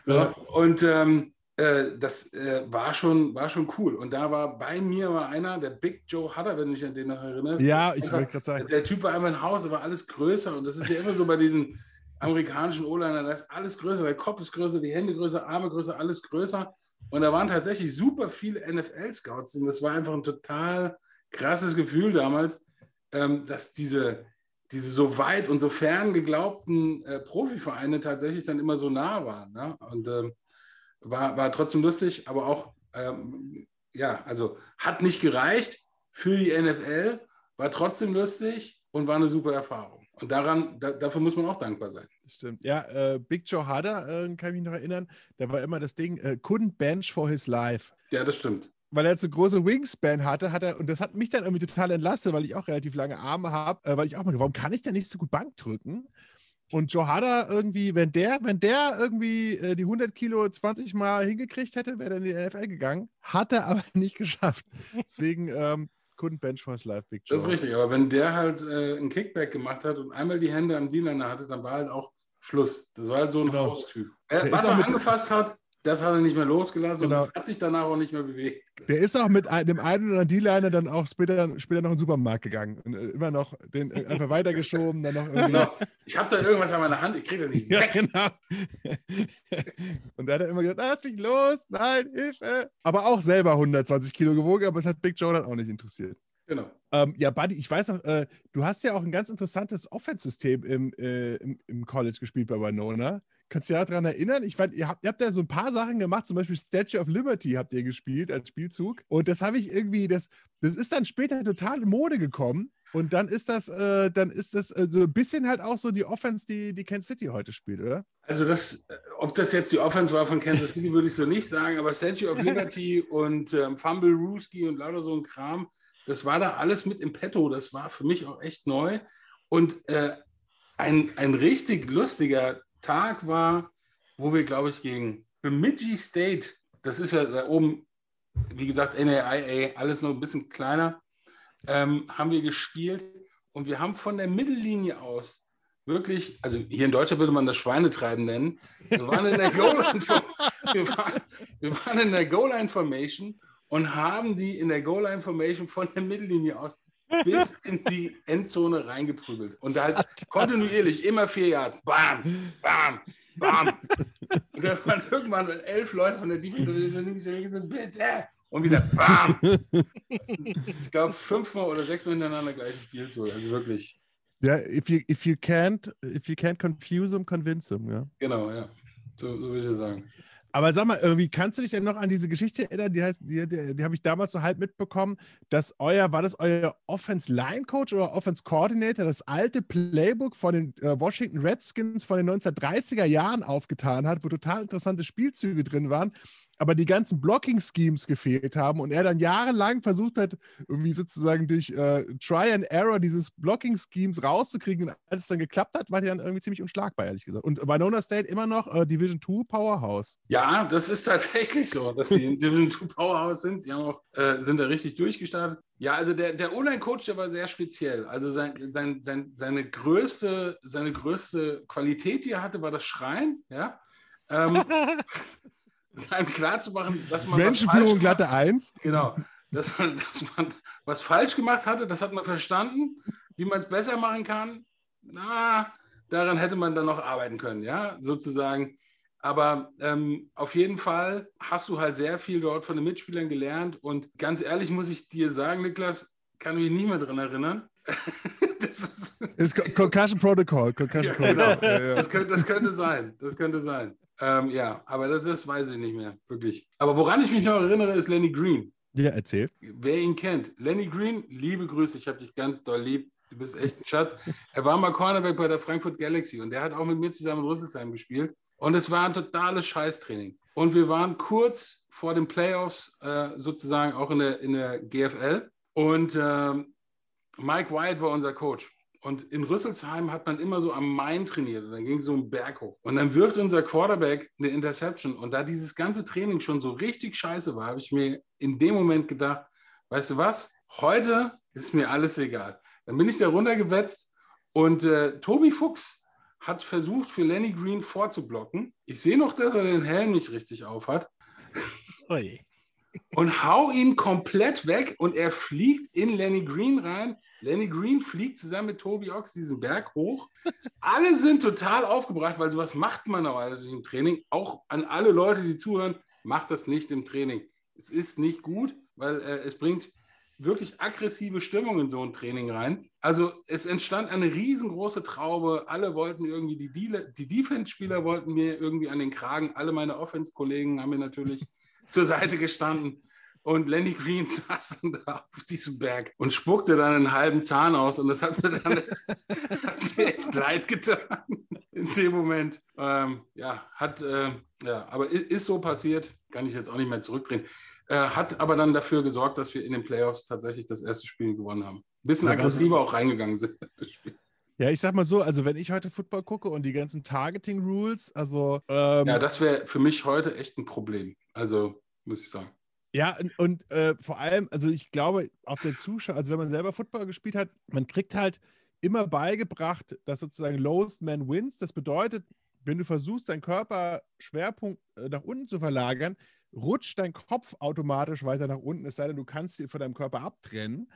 So, und ähm, äh, das äh, war, schon, war schon cool. Und da war bei mir war einer, der Big Joe Hutter, wenn du dich an den noch erinnerst. Ja, ich wollte gerade sagen. Der Typ war einfach ein Haus, aber alles größer. Und das ist ja immer so bei diesen amerikanischen O-Liner, da ist alles größer. Der Kopf ist größer, die Hände größer, Arme größer, alles größer. Und da waren tatsächlich super viele NFL-Scouts. Und das war einfach ein total krasses Gefühl damals, ähm, dass diese diese so weit und so fern geglaubten äh, Profivereine tatsächlich dann immer so nah waren. Ne? Und ähm, war, war trotzdem lustig, aber auch, ähm, ja, also hat nicht gereicht für die NFL, war trotzdem lustig und war eine super Erfahrung. Und daran, da, dafür muss man auch dankbar sein. Stimmt. Ja, äh, Big Joe Hader, äh, kann ich mich noch erinnern, da war immer das Ding, äh, couldn't bench for his life. Ja, das stimmt weil er so große Wingspan hatte, hat er, und das hat mich dann irgendwie total entlastet, weil ich auch relativ lange Arme habe, äh, weil ich auch mal, warum kann ich denn nicht so gut Bank drücken? Und Joe Hada irgendwie, wenn der, wenn der irgendwie äh, die 100 Kilo 20 Mal hingekriegt hätte, wäre er in die NFL gegangen. Hat er aber nicht geschafft. Deswegen ähm, couldn't bench for his life, Big Joe. Das ist richtig, aber wenn der halt äh, einen Kickback gemacht hat und einmal die Hände am D-Liner hatte, dann war halt auch Schluss. Das war halt so ein genau. Haustyp. Er, was er angefasst hat, das hat er nicht mehr losgelassen genau. und hat sich danach auch nicht mehr bewegt. Der ist auch mit dem einen oder D-Liner dann auch später, später noch in den Supermarkt gegangen und äh, immer noch den äh, einfach weitergeschoben, dann noch irgendwie. Genau. Ich habe da irgendwas an meiner Hand, ich kriege das nicht weg. Ja, genau. und da hat er immer gesagt, lass mich los, nein, Hilfe. Aber auch selber 120 Kilo gewogen, aber es hat Big Joe dann auch nicht interessiert. Genau. Ähm, ja, Buddy, ich weiß noch, äh, du hast ja auch ein ganz interessantes Offense-System im, äh, im, im, College gespielt bei Winona. Kannst du dich daran erinnern? Ich fand, ihr habt, ihr habt ja so ein paar Sachen gemacht, zum Beispiel Statue of Liberty habt ihr gespielt als Spielzug. Und das habe ich irgendwie, das, das ist dann später total in Mode gekommen. Und dann ist das, äh, dann ist das äh, so ein bisschen halt auch so die Offense, die, die Kansas City heute spielt, oder? Also das, ob das jetzt die Offense war von Kansas City, würde ich so nicht sagen, aber Statue of Liberty und ähm, Fumble Rooski und lauter so ein Kram, das war da alles mit im Petto. Das war für mich auch echt neu. Und äh, ein, ein richtig lustiger Tag war, wo wir, glaube ich, gegen Bemidji State, das ist ja da oben, wie gesagt, NAIA, alles noch ein bisschen kleiner, ähm, haben wir gespielt und wir haben von der Mittellinie aus wirklich, also hier in Deutschland würde man das Schweinetreiben nennen. Wir waren in der Goal-Line wir waren, wir waren in der Goal-Line Formation und haben die in der Goal-Line Formation von der Mittellinie aus bis in die Endzone reingeprügelt. Und halt kontinuierlich immer vier Jahre. Bam, bam, bam. Und dann waren irgendwann elf Leute von der Defense bitte. Und wieder bam. Ich glaube, fünfmal oder sechsmal hintereinander gleiches Spielzug. Also wirklich. Ja, if you, if you can't, if you can't confuse them, convince them, ja. Genau, ja. So, so würde ich sagen. Aber sag mal, irgendwie kannst du dich denn noch an diese Geschichte erinnern? Die heißt, die, die, die habe ich damals so halb mitbekommen, dass euer, war das euer Offense Line Coach oder Offense Coordinator das alte Playbook von den äh, Washington Redskins von den 1930er Jahren aufgetan hat, wo total interessante Spielzüge drin waren aber die ganzen Blocking-Schemes gefehlt haben und er dann jahrelang versucht hat, irgendwie sozusagen durch äh, Try and Error dieses Blocking-Schemes rauszukriegen. Und als es dann geklappt hat, war der dann irgendwie ziemlich unschlagbar, ehrlich gesagt. Und Winona State immer noch äh, Division 2 Powerhouse. Ja, das ist tatsächlich so, dass sie Division 2 Powerhouse sind. Die haben auch, äh, sind da richtig durchgestartet. Ja, also der, der Online-Coach, der war sehr speziell. Also sein, sein, sein, seine, größte, seine größte Qualität, die er hatte, war das Schreien. Ja. Ähm, einem klarzumachen, dass man. Menschenführung glatte 1. Genau. Dass man, dass man was falsch gemacht hatte, das hat man verstanden. Wie man es besser machen kann, na, daran hätte man dann noch arbeiten können, ja, sozusagen. Aber ähm, auf jeden Fall hast du halt sehr viel dort von den Mitspielern gelernt. Und ganz ehrlich muss ich dir sagen, Niklas, kann mich nicht mehr daran erinnern. das ist, ist Concussion Protocol. Concussion ja, genau. Ja, ja. Das, könnte, das könnte sein. Das könnte sein. Ähm, ja, aber das, das weiß ich nicht mehr, wirklich. Aber woran ich mich noch erinnere, ist Lenny Green. Ja, erzähl. Wer ihn kennt. Lenny Green, liebe Grüße, ich habe dich ganz doll lieb. Du bist echt ein Schatz. Er war mal Cornerback bei der Frankfurt Galaxy und der hat auch mit mir zusammen in Rüsselsheim gespielt. Und es war ein totales Scheißtraining. Und wir waren kurz vor den Playoffs äh, sozusagen auch in der, in der GFL. Und äh, Mike White war unser Coach. Und in Rüsselsheim hat man immer so am Main trainiert und dann ging es so einen Berg hoch. Und dann wirft unser Quarterback eine Interception. Und da dieses ganze Training schon so richtig scheiße war, habe ich mir in dem Moment gedacht, weißt du was, heute ist mir alles egal. Dann bin ich da runtergewetzt und äh, Tobi Fuchs hat versucht, für Lenny Green vorzublocken. Ich sehe noch, dass er den Helm nicht richtig aufhat. Ui. Und hau ihn komplett weg und er fliegt in Lenny Green rein Lenny Green fliegt zusammen mit Tobi Ox diesen Berg hoch. Alle sind total aufgebracht, weil sowas macht man normalerweise im Training. Auch an alle Leute, die zuhören, macht das nicht im Training. Es ist nicht gut, weil äh, es bringt wirklich aggressive Stimmung in so ein Training rein. Also es entstand eine riesengroße Traube. Alle wollten irgendwie, die, die Defense-Spieler wollten mir irgendwie an den Kragen. Alle meine Offense-Kollegen haben mir natürlich zur Seite gestanden. Und Lenny Green saß dann da auf diesem Berg und spuckte dann einen halben Zahn aus. Und das hat mir dann hat mir echt leid getan in dem Moment. Ähm, ja, hat, äh, ja, aber ist so passiert. Kann ich jetzt auch nicht mehr zurückdrehen. Äh, hat aber dann dafür gesorgt, dass wir in den Playoffs tatsächlich das erste Spiel gewonnen haben. Ein bisschen aggressiver auch reingegangen sind. Ja, ich sag mal so, also wenn ich heute Football gucke und die ganzen Targeting-Rules, also. Ähm, ja, das wäre für mich heute echt ein Problem. Also, muss ich sagen. Ja, und, und äh, vor allem, also ich glaube, auf der Zuschauer, also wenn man selber Football gespielt hat, man kriegt halt immer beigebracht, dass sozusagen Lowest Man wins. Das bedeutet, wenn du versuchst, deinen Körperschwerpunkt äh, nach unten zu verlagern, rutscht dein Kopf automatisch weiter nach unten, es sei denn, du kannst ihn von deinem Körper abtrennen.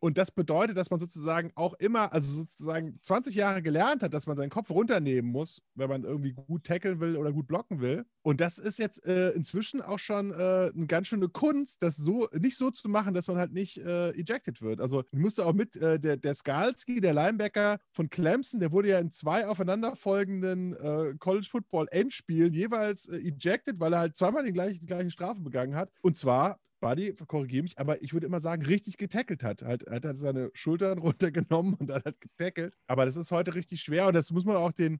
Und das bedeutet, dass man sozusagen auch immer, also sozusagen 20 Jahre gelernt hat, dass man seinen Kopf runternehmen muss, wenn man irgendwie gut tackeln will oder gut blocken will. Und das ist jetzt äh, inzwischen auch schon äh, eine ganz schöne Kunst, das so nicht so zu machen, dass man halt nicht äh, ejected wird. Also ich musste auch mit, äh, der, der Skalski, der Linebacker von Clemson, der wurde ja in zwei aufeinanderfolgenden äh, College Football Endspielen jeweils äh, ejected, weil er halt zweimal die gleiche, die gleiche Strafe begangen hat. Und zwar Buddy, korrigiere mich, aber ich würde immer sagen, richtig getackelt hat. Halt, er hat seine Schultern runtergenommen und dann hat getackelt. Aber das ist heute richtig schwer und das muss man auch den,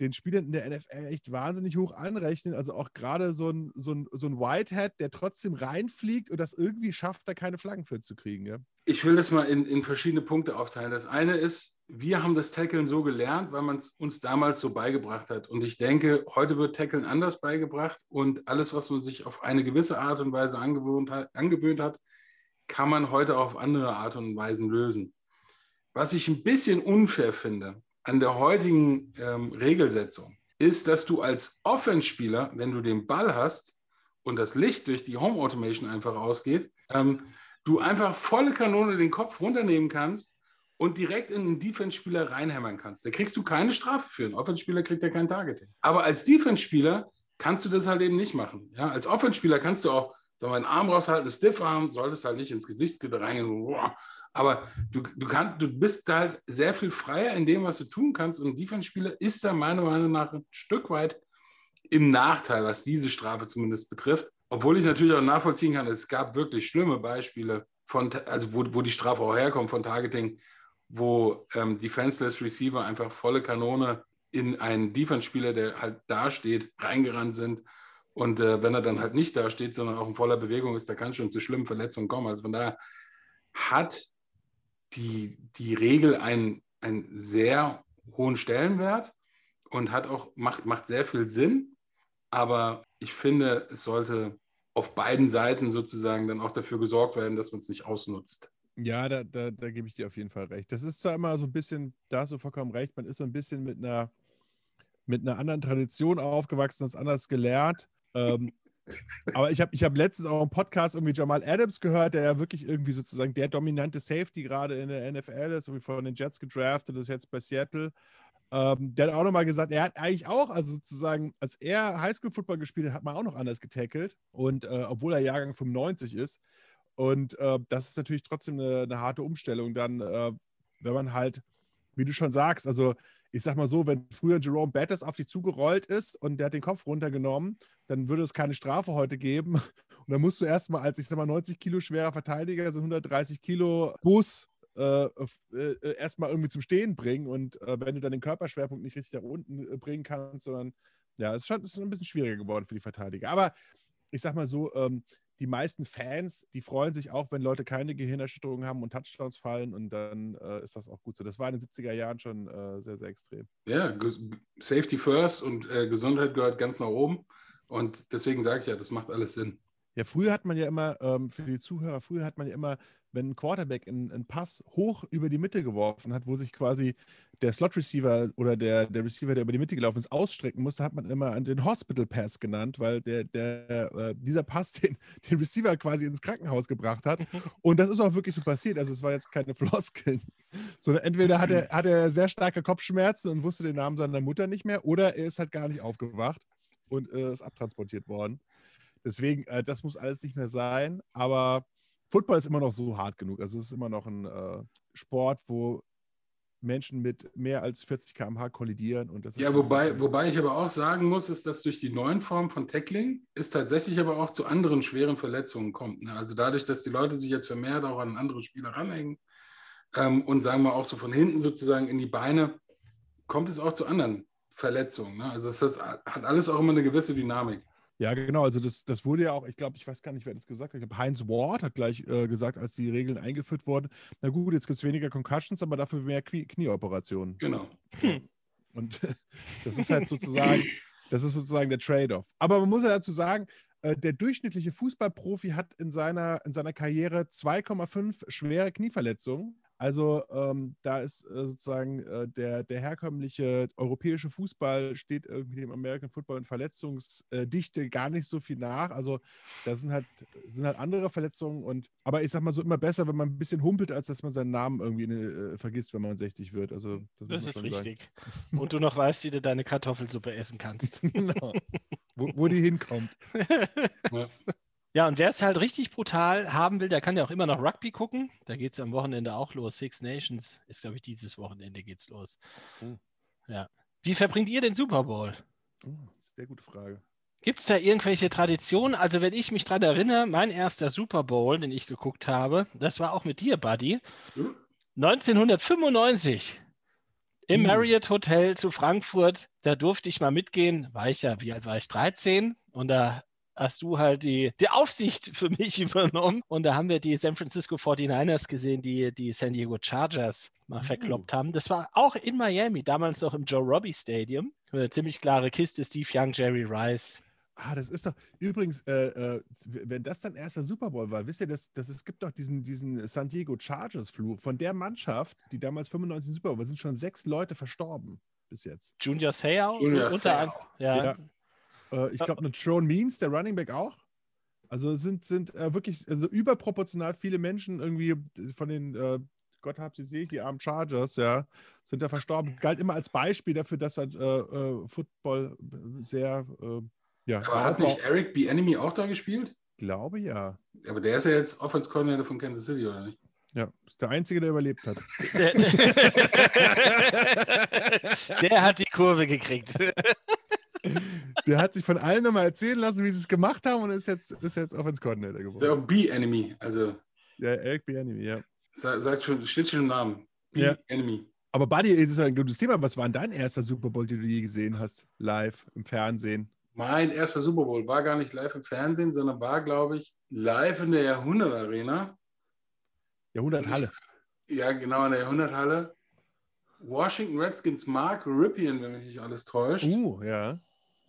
den Spielern in der NFL echt wahnsinnig hoch anrechnen. Also auch gerade so ein, so, ein, so ein Whitehead, der trotzdem reinfliegt und das irgendwie schafft, da keine Flaggen für zu kriegen. Ja? Ich will das mal in, in verschiedene Punkte aufteilen. Das eine ist, wir haben das Tackeln so gelernt, weil man es uns damals so beigebracht hat. Und ich denke, heute wird Tackeln anders beigebracht und alles, was man sich auf eine gewisse Art und Weise angewöhnt hat, angewöhnt hat kann man heute auf andere Art und Weisen lösen. Was ich ein bisschen unfair finde, an der heutigen ähm, Regelsetzung ist, dass du als Offenspieler, wenn du den Ball hast und das Licht durch die Home Automation einfach ausgeht, ähm, du einfach volle Kanone den Kopf runternehmen kannst und direkt in einen Defense-Spieler reinhämmern kannst. Da kriegst du keine Strafe für. Ein Offenspieler kriegt ja kein Targeting. Aber als Defense-Spieler kannst du das halt eben nicht machen. Ja, als Offenspieler kannst du auch wir, einen Arm raushalten, Stiff-Arm, solltest halt nicht ins Gesicht reingehen. Aber du, du, kann, du bist halt sehr viel freier in dem, was du tun kannst. Und ein Defense-Spieler ist da meiner Meinung nach ein Stück weit im Nachteil, was diese Strafe zumindest betrifft. Obwohl ich natürlich auch nachvollziehen kann, es gab wirklich schlimme Beispiele, von, also wo, wo die Strafe auch herkommt von Targeting, wo ähm, Defenseless Receiver einfach volle Kanone in einen Defense-Spieler, der halt dasteht, reingerannt sind. Und äh, wenn er dann halt nicht dasteht, sondern auch in voller Bewegung ist, da kann es schon zu schlimmen Verletzungen kommen. Also von daher hat die, die Regel einen, einen sehr hohen Stellenwert und hat auch, macht, macht sehr viel Sinn. Aber ich finde, es sollte auf beiden Seiten sozusagen dann auch dafür gesorgt werden, dass man es nicht ausnutzt. Ja, da, da, da gebe ich dir auf jeden Fall recht. Das ist zwar immer so ein bisschen, da hast du vollkommen recht, man ist so ein bisschen mit einer, mit einer anderen Tradition aufgewachsen, das anders gelernt. Ähm, aber ich habe ich hab letztens auch einen Podcast irgendwie Jamal Adams gehört, der ja wirklich irgendwie sozusagen der dominante Safety gerade in der NFL ist, irgendwie von den Jets gedraftet, ist jetzt bei Seattle. Ähm, der hat auch nochmal gesagt, er hat eigentlich auch, also sozusagen, als er Highschool-Football gespielt hat, hat man auch noch anders getackelt. Und äh, obwohl er Jahrgang 95 ist. Und äh, das ist natürlich trotzdem eine, eine harte Umstellung, dann, äh, wenn man halt, wie du schon sagst, also ich sag mal so, wenn früher Jerome Bettis auf dich zugerollt ist und der hat den Kopf runtergenommen, dann würde es keine Strafe heute geben. Und dann musst du erstmal als, ich sag mal, 90 Kilo schwerer Verteidiger so 130 Kilo Bus äh, äh, erstmal irgendwie zum Stehen bringen. Und äh, wenn du dann den Körperschwerpunkt nicht richtig nach unten äh, bringen kannst, sondern ja, es ist schon ein bisschen schwieriger geworden für die Verteidiger. Aber ich sag mal so, ähm, die meisten Fans, die freuen sich auch, wenn Leute keine Gehirnerschütterungen haben und Touchdowns fallen und dann äh, ist das auch gut so. Das war in den 70er Jahren schon äh, sehr, sehr extrem. Ja, Safety first und äh, Gesundheit gehört ganz nach oben und deswegen sage ich ja, das macht alles Sinn. Ja, früher hat man ja immer, ähm, für die Zuhörer, früher hat man ja immer, wenn ein Quarterback einen Pass hoch über die Mitte geworfen hat, wo sich quasi der Slot-Receiver oder der, der Receiver, der über die Mitte gelaufen ist, ausstrecken musste, hat man immer den Hospital Pass genannt, weil der, der, äh, dieser Pass den, den Receiver quasi ins Krankenhaus gebracht hat. Und das ist auch wirklich so passiert. Also es war jetzt keine Floskeln, sondern entweder hat er, hat er sehr starke Kopfschmerzen und wusste den Namen seiner Mutter nicht mehr oder er ist halt gar nicht aufgewacht und äh, ist abtransportiert worden. Deswegen, äh, das muss alles nicht mehr sein. Aber Football ist immer noch so hart genug. Also es ist immer noch ein äh, Sport, wo Menschen mit mehr als 40 km/h kollidieren. Und das ja, wobei, wobei ich aber auch sagen muss, ist, dass durch die neuen Formen von Tackling es tatsächlich aber auch zu anderen schweren Verletzungen kommt. Ne? Also dadurch, dass die Leute sich jetzt vermehrt auch an andere Spieler ranhängen ähm, und sagen wir auch so von hinten sozusagen in die Beine, kommt es auch zu anderen Verletzungen. Ne? Also das hat alles auch immer eine gewisse Dynamik. Ja, genau. Also das, das wurde ja auch, ich glaube, ich weiß gar nicht, wer das gesagt hat. Ich glaube, Heinz Ward hat gleich äh, gesagt, als die Regeln eingeführt wurden, na gut, jetzt gibt es weniger Concussions, aber dafür mehr Knie Knieoperationen. Genau. Hm. Und das ist halt sozusagen, das ist sozusagen der Trade-off. Aber man muss ja dazu sagen, äh, der durchschnittliche Fußballprofi hat in seiner, in seiner Karriere 2,5 schwere Knieverletzungen. Also ähm, da ist äh, sozusagen äh, der, der herkömmliche europäische Fußball steht irgendwie dem American Football in Verletzungsdichte gar nicht so viel nach. Also da sind halt, sind halt andere Verletzungen und aber ich sag mal so immer besser, wenn man ein bisschen humpelt, als dass man seinen Namen irgendwie äh, vergisst, wenn man 60 wird. Also das, das ist richtig. Sagen. Und du noch weißt, wie du deine Kartoffelsuppe essen kannst. genau. Wo, wo die hinkommt. ja. Ja, und wer es halt richtig brutal haben will, der kann ja auch immer noch Rugby gucken. Da geht es am Wochenende auch los. Six Nations ist, glaube ich, dieses Wochenende geht's los. Oh. Ja. Wie verbringt ihr den Super Bowl? Oh, sehr gute Frage. Gibt es da irgendwelche Traditionen? Also, wenn ich mich daran erinnere, mein erster Super Bowl, den ich geguckt habe, das war auch mit dir, Buddy. Hm? 1995 im hm. Marriott Hotel zu Frankfurt. Da durfte ich mal mitgehen. War ich ja, wie alt war ich? 13. Und da hast du halt die, die Aufsicht für mich übernommen. Und da haben wir die San Francisco 49ers gesehen, die die San Diego Chargers mal mhm. verkloppt haben. Das war auch in Miami, damals noch im Joe Robbie Stadium. Eine ziemlich klare Kiste, Steve Young, Jerry Rice. Ah, das ist doch übrigens, äh, äh, wenn das dann erster Super Bowl war, wisst ihr, dass, dass es gibt doch diesen, diesen San Diego Chargers Flug. Von der Mannschaft, die damals 95 Super Bowl, sind schon sechs Leute verstorben bis jetzt. Junior Seau unter anderem. Ja. ja. Äh, ich glaube, mit Sean Means, der Running Back auch. Also sind, sind äh, wirklich also überproportional viele Menschen irgendwie von den, äh, Gott hab sie sehen, die armen Chargers, ja, sind da verstorben. Galt immer als Beispiel dafür, dass halt äh, äh Football sehr, äh, ja. Aber hat nicht Eric B. Enemy auch da gespielt? Glaube ja. Aber der ist ja jetzt Offense Coordinator von Kansas City, oder nicht? Ja, ist der Einzige, der überlebt hat. der hat die Kurve gekriegt. Der hat sich von allen nochmal erzählen lassen, wie sie es gemacht haben und ist jetzt, ist jetzt Offense Coordinator geworden. Der B-Enemy, also. Ja, Eric B-Enemy, ja. Sagt schon, steht schon im Namen. B-Enemy. Aber Buddy, ist ein gutes Thema. Was war denn dein erster Super Bowl, den du je gesehen hast? Live im Fernsehen? Mein erster Super Bowl war gar nicht live im Fernsehen, sondern war, glaube ich, live in der Jahrhundert-Arena. Jahrhunderthalle. Ja, genau, in der Jahrhunderthalle. Washington Redskins Mark Ripien, wenn mich nicht alles täuscht. Uh, ja.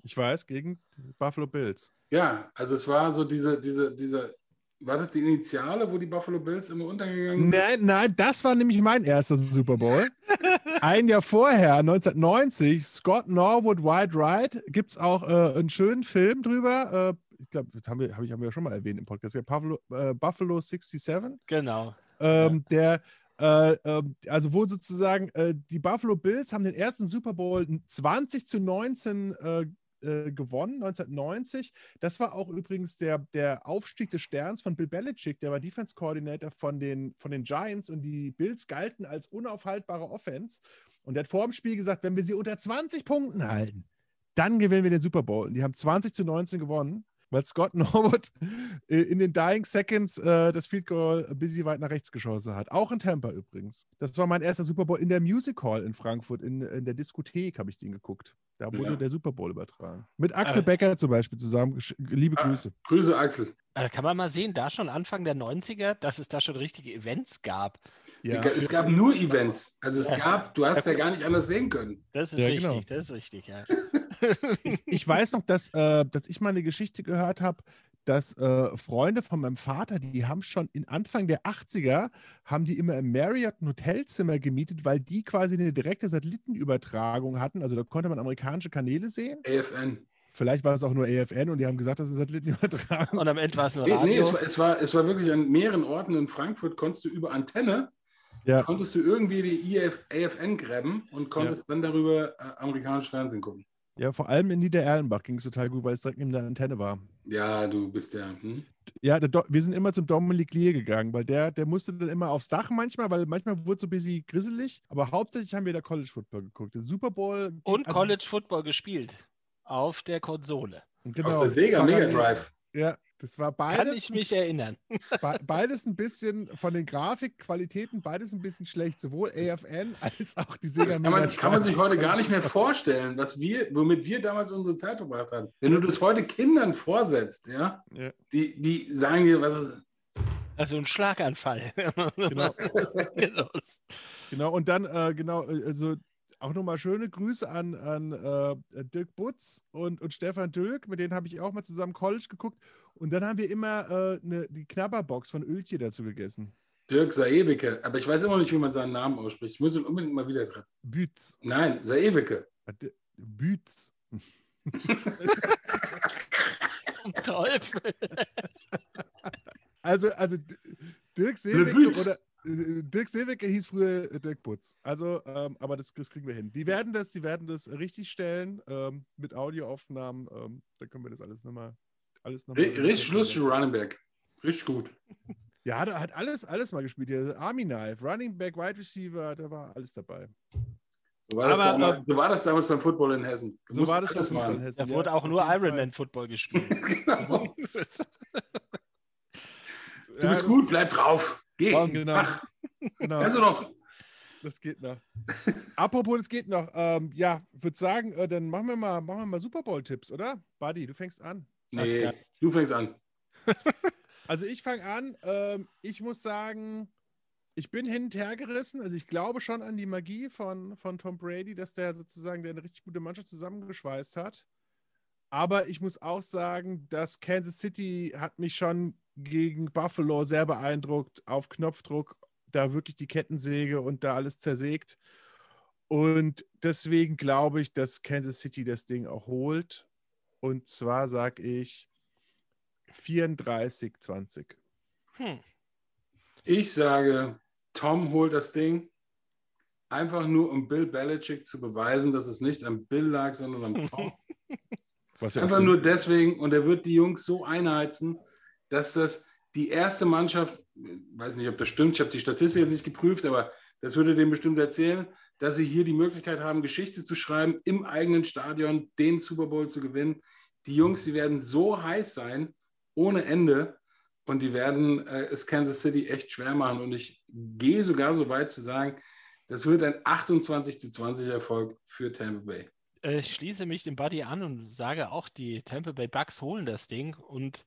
Ich weiß, gegen Buffalo Bills. Ja, also es war so diese, diese, diese, war das die Initiale, wo die Buffalo Bills immer untergegangen sind? Nein, nein, das war nämlich mein erster Super Bowl. Ein Jahr vorher, 1990, Scott Norwood White Ride, gibt es auch äh, einen schönen Film drüber. Äh, ich glaube, das haben wir, hab ich, haben wir ja schon mal erwähnt im Podcast. Buffalo, äh, Buffalo 67. Genau. Ähm, ja. Der äh, äh, also wo sozusagen äh, die Buffalo Bills haben den ersten Super Bowl 20 zu 19 äh, gewonnen, 1990. Das war auch übrigens der, der Aufstieg des Sterns von Bill Belichick, der war Defense Coordinator von den, von den Giants und die Bills galten als unaufhaltbare Offense. Und der hat vor dem Spiel gesagt, wenn wir sie unter 20 Punkten halten, dann gewinnen wir den Super Bowl. Und die haben 20 zu 19 gewonnen weil Scott Norwood äh, in den Dying Seconds äh, das Field Goal bisschen weit nach rechts geschossen hat. Auch in Tampa übrigens. Das war mein erster Super Bowl in der Music Hall in Frankfurt, in, in der Diskothek habe ich den geguckt. Da wurde ja. der Super Bowl übertragen. Mit Axel äh. Becker zum Beispiel zusammen. Liebe ah, Grüße. Grüße, Axel. Da also kann man mal sehen, da schon Anfang der 90er, dass es da schon richtige Events gab. Ja. Es gab nur Events. Also es gab, du hast ja gar nicht anders sehen können. Das ist ja, richtig, genau. das ist richtig, ja. ich, ich, weiß noch, dass, äh, dass ich mal eine Geschichte gehört habe, dass äh, Freunde von meinem Vater, die haben schon in Anfang der 80er, haben die immer im Marriott ein Hotelzimmer gemietet, weil die quasi eine direkte Satellitenübertragung hatten. Also da konnte man amerikanische Kanäle sehen. AFN. Vielleicht war es auch nur AFN und die haben gesagt, das ist Satellitenübertragung. Und am Ende war es nur Radio. Nee, nee es, war, es, war, es war wirklich an mehreren Orten in Frankfurt, konntest du über Antenne, ja. konntest du irgendwie die IF, AFN graben und konntest ja. dann darüber äh, amerikanisches Fernsehen gucken. Ja, vor allem in Niedererlenbach ging es total gut, weil es direkt neben der Antenne war. Ja, du bist ja. Hm? Ja, der wir sind immer zum Dominik Lier gegangen, weil der, der musste dann immer aufs Dach manchmal, weil manchmal wurde es so ein bisschen grisselig, aber hauptsächlich haben wir da College Football geguckt. Der Super Bowl. Und also- College Football gespielt. Auf der Konsole. Genau, Aus der Sega Mega Drive. Ja, das war Kann beides, ich mich erinnern. be beides ein bisschen von den Grafikqualitäten, beides ein bisschen schlecht, sowohl AFN als auch die Sega Das kann man, Mega kann man sich heute gar nicht mehr vorstellen, was wir, womit wir damals unsere Zeit verbracht haben. Wenn du das heute Kindern vorsetzt, ja, Ja. die, die sagen dir, was ist, Also ein Schlaganfall. Genau. Genau. Genau, und dann, äh, genau, äh, also auch nochmal schöne Grüße an, an äh, Dirk Butz und, und Stefan Dülk, mit denen habe ich auch mal zusammen College geguckt. Und dann haben wir immer äh, ne, die Knabberbox von Öltje dazu gegessen. Dirk Saewicke. Aber ich weiß immer noch nicht, wie man seinen Namen ausspricht. Ich muss ihn unbedingt mal wieder treffen. Bütz. Nein, Saewicke. D- Bütz. Zum Teufel. Also, also Dirk Bütz. oder Dirk Seewicke hieß früher äh, Dirk Butz. Also, ähm, aber das, das kriegen wir hin. Die werden das, die werden das richtig stellen ähm, mit Audioaufnahmen. Ähm, da können wir das alles nochmal. Alles noch Richtig lustiger Running Back. Richtig gut. Ja, der hat alles, alles mal gespielt. Der Army Knife, Running Back, Wide Receiver, da war alles dabei. So war, das Aber, damals, ähm, so war das damals beim Football in Hessen. Du So war das bei alles Fußball in. Hessen. Da ja, wurde auch nur. Ironman Football gespielt. genau. Du bist das- gut, bleib drauf. Geh. Genau. Mach. Genau, Kannst du noch. das geht noch. Apropos, das geht noch. Ähm, ja, würde sagen, äh, dann machen wir mal, machen wir mal Super Bowl-Tipps, oder? Buddy, du fängst an. Nee, du fängst an. Also ich fange an. Ähm, ich muss sagen, ich bin hin und her gerissen. Also ich glaube schon an die Magie von, von Tom Brady, dass der sozusagen der eine richtig gute Mannschaft zusammengeschweißt hat. Aber ich muss auch sagen, dass Kansas City hat mich schon gegen Buffalo sehr beeindruckt, auf Knopfdruck, da wirklich die Kettensäge und da alles zersägt. Und deswegen glaube ich, dass Kansas City das Ding auch holt. Und zwar sage ich 34-20. Hm. Ich sage, Tom holt das Ding. Einfach nur, um Bill Belichick zu beweisen, dass es nicht am Bill lag, sondern am Tom. Was Einfach nur deswegen. Und er wird die Jungs so einheizen, dass das die erste Mannschaft, weiß nicht, ob das stimmt, ich habe die Statistik jetzt nicht geprüft, aber das würde dem bestimmt erzählen, dass sie hier die Möglichkeit haben, Geschichte zu schreiben, im eigenen Stadion den Super Bowl zu gewinnen. Die Jungs, die werden so heiß sein, ohne Ende. Und die werden äh, es Kansas City echt schwer machen. Und ich gehe sogar so weit zu sagen, das wird ein 28 zu 20 Erfolg für Tampa Bay. Äh, Ich schließe mich dem Buddy an und sage auch, die Tampa Bay Bucks holen das Ding. Und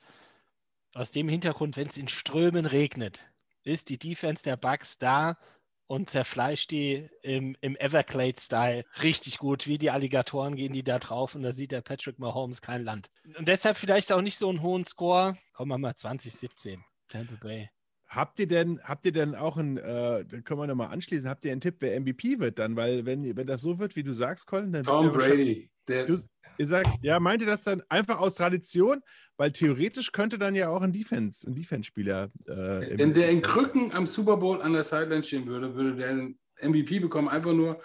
aus dem Hintergrund, wenn es in Strömen regnet, ist die Defense der Bucks da und zerfleischt die im, im Everglade-Style richtig gut. Wie die Alligatoren gehen die da drauf und da sieht der Patrick Mahomes kein Land. Und deshalb vielleicht auch nicht so einen hohen Score. Kommen wir mal 2017. Tampa Bay. Habt ihr denn, habt ihr denn auch einen, äh, da können wir nochmal anschließen, habt ihr einen Tipp, wer MVP wird dann? Weil wenn, wenn das so wird, wie du sagst, Colin, dann Tom Brady. Der, Du, ihr sagt, ja, meint ihr das dann einfach aus Tradition? Weil theoretisch könnte dann ja auch ein Defense, ein Defense-Spieler. Äh, Wenn der in Krücken am Super Bowl an der Sideline stehen würde, würde der einen MVP bekommen, einfach nur,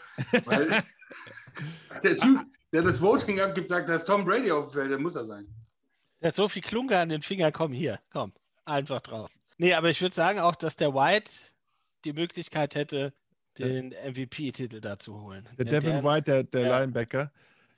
weil der Typ, der das Voting abgibt, sagt, da ist Tom Brady auf dem Feld, der muss er sein. Der hat so viel Klunker an den Fingern. Komm hier, komm, einfach drauf. Nee, aber ich würde sagen auch, dass der White die Möglichkeit hätte, den MVP-Titel da zu holen. der Devin White, der, der ja. Linebacker.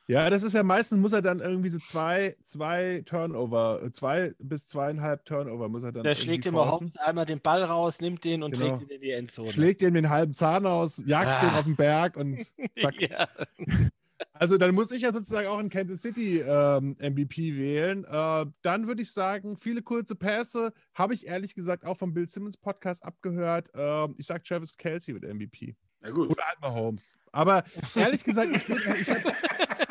Ja, das ist ja meistens, muss er dann irgendwie so zwei, zwei Turnover, zwei bis zweieinhalb Turnover muss er dann. Der schlägt immer. Holmes einmal den Ball raus, nimmt den und Genau. trägt ihn in die Endzone. Schlägt ihm den halben Zahn aus, jagt Ah. den auf den Berg und zack. ja. Also dann muss ich ja sozusagen auch in Kansas City ähm, MVP wählen. Äh, dann würde ich sagen, viele kurze Pässe habe ich ehrlich gesagt auch vom Bill Simmons Podcast abgehört. Ähm, ich sage Travis Kelsey wird MVP. Ja gut. Oder halt mal Holmes. Aber ehrlich gesagt, ich bin, ich hab,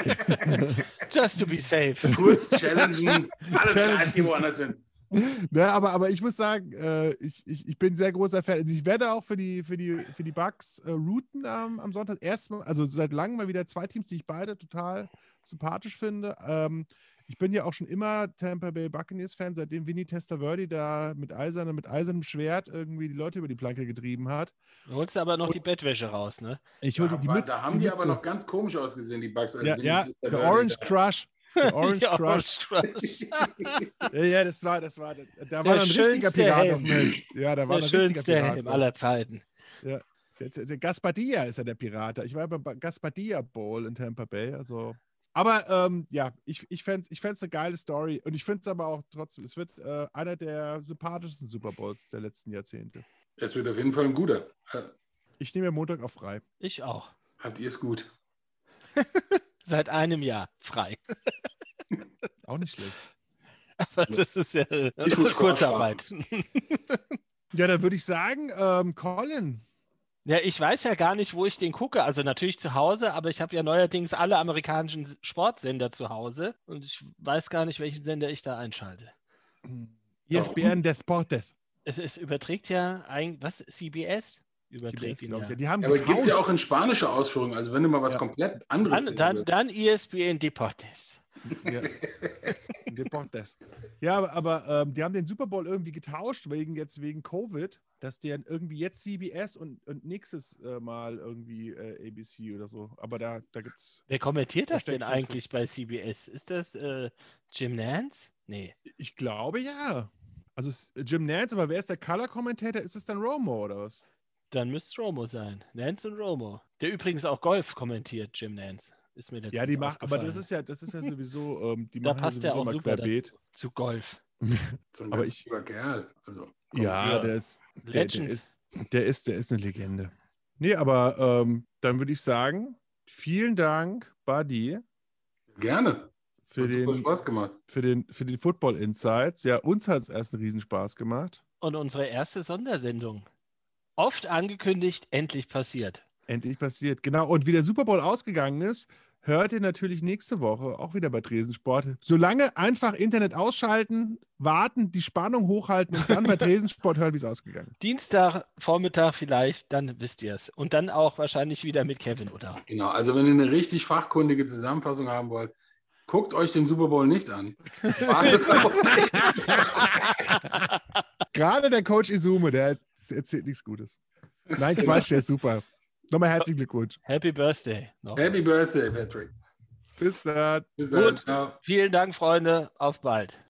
Just to be safe. Kurz challengen, alles Challengen. woanders sind. ne, aber, aber ich muss sagen, äh, ich, ich, ich bin sehr großer Fan. Also ich werde auch für die, für die, für die Bucks äh, routen am am Sonntag. Erstmal, also seit langem mal wieder zwei Teams, die ich beide total sympathisch finde. Ähm, ich bin ja auch schon immer Tampa Bay Buccaneers-Fan, seitdem Vinny Testaverde da mit eisernem, mit eisernem Schwert irgendwie die Leute über die Planke getrieben hat. Du holst aber noch die Bettwäsche raus, ne? Ich hole Da, die Mütze. da haben die, aber Mütze. noch ganz komisch ausgesehen, die Bugs. als Ja, ja der Orange da- Crush. Der Orange Die Crush. Ja, ja, das war, das war, da Der war ein richtiger schönste Pirat Helm. auf dem Helm. Ja, da war Der ein richtiger schönste Pirat. Helm aller Zeiten. Der, der Gaspardia ist ja der Pirat. Ich war beim Gaspardia Bowl in Tampa Bay. Also. Aber ähm, ja, ich, ich fände es ich fänd's eine geile Story. Und ich finde es aber auch trotzdem, es wird äh, einer der sympathischsten Super Bowls der letzten Jahrzehnte. Es wird auf jeden Fall ein guter. Äh, Ich nehme mir Montag auf frei. Ich auch. habt ihr es gut? Seit einem Jahr frei. Auch nicht schlecht. Aber das ist ja Ich muss Kurzarbeit. Ja, dann würde ich sagen, ähm, Colin. Ja, ich weiß ja gar nicht, wo ich den gucke. Also natürlich zu Hause, aber ich habe ja neuerdings alle amerikanischen Sportsender zu Hause und ich weiß gar nicht, welchen Sender ich da einschalte. ESPN Deportes. Es, es überträgt ja eigentlich, was, CBS? Überträgt CBS, ihn ja. ich. Die haben Ja, aber gibt es ja auch in spanischer Ausführung. Also wenn du mal was Ja. komplett anderes Dann, sehen dann, willst. dann ESPN Deportes. Ja. Deportes. Ja, aber, aber ähm, die haben den Super Bowl irgendwie getauscht, wegen jetzt wegen Covid, dass der irgendwie jetzt CBS und, und nächstes äh, Mal irgendwie äh, ABC oder so. Aber da, da gibt's. Wer kommentiert Da das denn eigentlich bei CBS? Ist das äh, Jim Nance? Nee. Ich glaube ja. Also ist Jim Nance, aber wer ist der Color-Kommentator? Ist es dann Romo oder was? Dann müsste es Romo sein. Nance und Romo. Der übrigens auch Golf kommentiert, Jim Nance. Ist mir Ja, die machen, aber das ist ja, das ist ja sowieso, ähm, die Da machen passt ja sowieso auch mal super querbeet. dazu, zu Golf. So ein Aber ich- lieber Kerl. Also, Ja, der ist, der, der, Legend. ist, der, ist, der ist eine Legende. Nee, aber ähm, dann würde ich sagen, vielen Dank, Buddy, Gerne. für Hat super den, Spaß gemacht. für den, für den Football Insights. Ja, uns hat es erst einen Riesenspaß gemacht. Und unsere erste Sondersendung. Oft angekündigt, endlich passiert. Endlich passiert. Genau. Und wie der Super Bowl ausgegangen ist, hört ihr natürlich nächste Woche auch wieder bei Tresensport. Solange einfach Internet ausschalten, warten, die Spannung hochhalten und dann bei Tresensport hören, wie es ausgegangen ist. Dienstag, Vormittag vielleicht, dann wisst ihr es. Und dann auch wahrscheinlich wieder mit Kevin, oder? Genau, also wenn ihr eine richtig fachkundige Zusammenfassung haben wollt, guckt euch den Super Bowl nicht an. Wartet auf- Gerade der Coach Izume, der erzählt nichts Gutes. Nein, Quatsch, der ist super. Nochmal herzlichen Glückwunsch. Happy Birthday. Noch. Happy Birthday, Patrick. Bis dann. Bis dann. Gut. Ciao. Vielen Dank, Freunde. Auf bald.